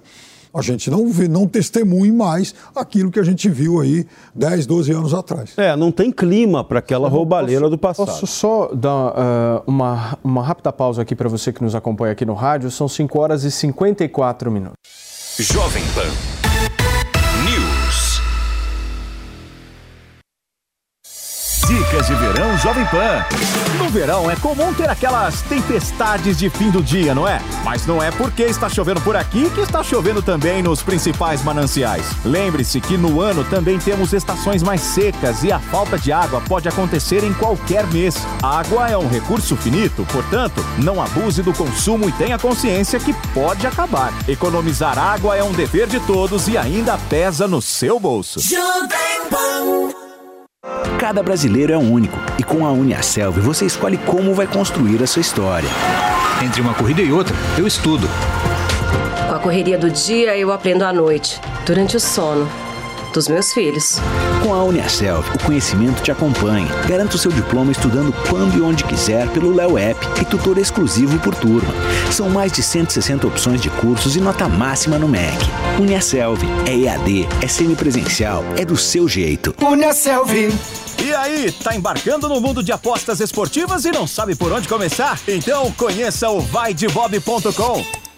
a gente não, vê, não testemunhe mais aquilo que a gente viu aí 10, 12 anos atrás. É, não tem clima para aquela eu roubalheira posso, do passado. Posso só dar uh, uma, uma rápida pausa aqui para você que nos acompanha aqui no rádio? São 5 horas e 54 minutos. Jovem Pan. Dicas de verão Jovem Pan. No verão é comum ter aquelas tempestades de fim do dia, não é? Mas não é porque está chovendo por aqui que está chovendo também nos principais mananciais. Lembre-se que no ano também temos estações mais secas e a falta de água pode acontecer em qualquer mês. A água é um recurso finito, portanto, não abuse do consumo e tenha consciência que pode acabar. Economizar água é um dever de todos e ainda pesa no seu bolso. Jovem Pan. Cada brasileiro é único e com a Uniaselv você escolhe como vai construir a sua história. Entre uma corrida e outra, eu estudo. Com a correria do dia, eu aprendo à noite, durante o sono dos meus filhos. Com a Uniaselv, o conhecimento te acompanha. Garanta o seu diploma estudando quando e onde quiser pelo Léo App e tutor exclusivo por turma. São mais de 160 opções de cursos e nota máxima no MEC. Uniaselv é EAD, é semipresencial, é do seu jeito. Uniaselv. E aí, tá embarcando no mundo de apostas esportivas e não sabe por onde começar? Então conheça o vaidebob.com.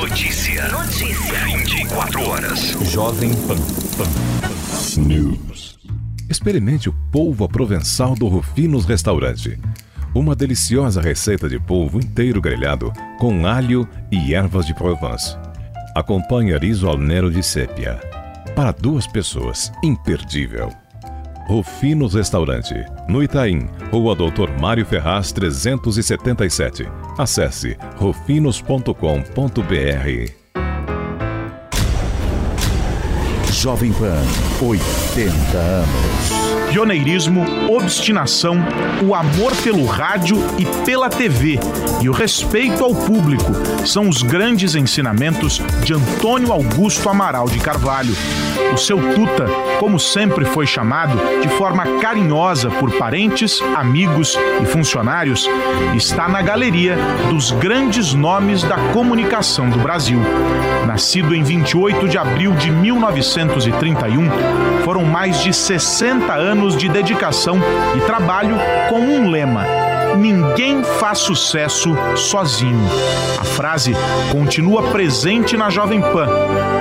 Notícia. Notícia. 24 horas. Jovem Pan. Pan. News. Experimente o polvo à provençal do Rufinos Restaurante. Uma deliciosa receita de polvo inteiro grelhado com alho e ervas de Provence. Acompanhe riso al nero de sépia. Para duas pessoas, imperdível. Rufinos Restaurante, no Itaim, Rua Doutor Mário Ferraz 377. Acesse rufinos.com.br. Jovem Pan, 80 anos. Pioneirismo, obstinação, o amor pelo rádio e pela TV e o respeito ao público são os grandes ensinamentos de Antônio Augusto Amaral de Carvalho. O seu Tuta, como sempre foi chamado de forma carinhosa por parentes, amigos e funcionários, está na galeria dos grandes nomes da comunicação do Brasil. Nascido em 28 de abril de 1931, foram mais de 60 anos de dedicação e trabalho com um lema Ninguém faz sucesso sozinho. A frase continua presente na Jovem Pan.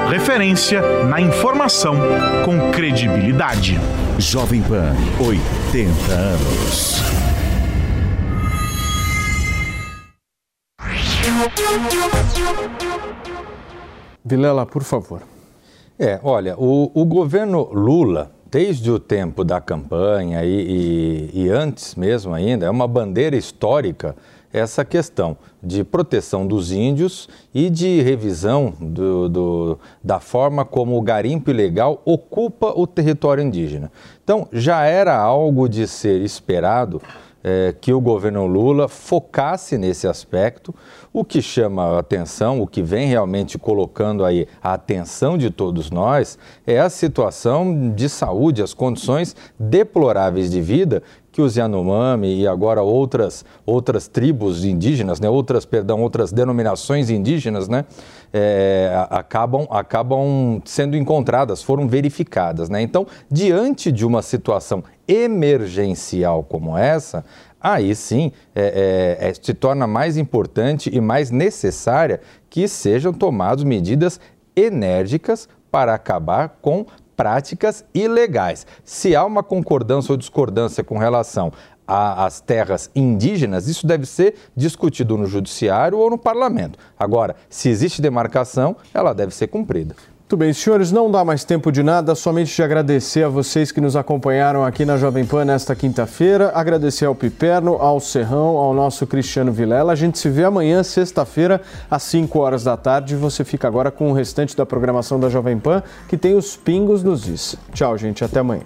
Referência na informação com credibilidade. Jovem Pan, 80 anos. Vilela, por favor. É, olha, o, o governo Lula desde o tempo da campanha e, e, e antes mesmo ainda, é uma bandeira histórica essa questão de proteção dos índios e de revisão do, do, da forma como o garimpo ilegal ocupa o território indígena. Então, já era algo de ser esperado é, que o governo Lula focasse nesse aspecto. O que chama a atenção, o que vem realmente colocando aí a atenção de todos nós, é a situação de saúde, as condições deploráveis de vida que os Yanomami e agora outras, outras tribos indígenas, né, outras, perdão, outras denominações indígenas, né, é, acabam, acabam sendo encontradas, foram verificadas. Né? Então, diante de uma situação emergencial como essa, aí sim é, é, é, se torna mais importante e mais necessária que sejam tomadas medidas enérgicas para acabar com práticas ilegais. Se há uma concordância ou discordância com relação às terras indígenas, isso deve ser discutido no judiciário ou no parlamento. Agora, se existe demarcação, ela deve ser cumprida. Muito bem, senhores, não dá mais tempo de nada, somente de agradecer a vocês que nos acompanharam aqui na Jovem Pan nesta quinta-feira, agradecer ao Piperno, ao Serrão, ao nosso Cristiano Vilela. A gente se vê amanhã, sexta-feira, às 5 horas da tarde. Você fica agora com o restante da programação da Jovem Pan, que tem os pingos nos is. Tchau, gente, até amanhã.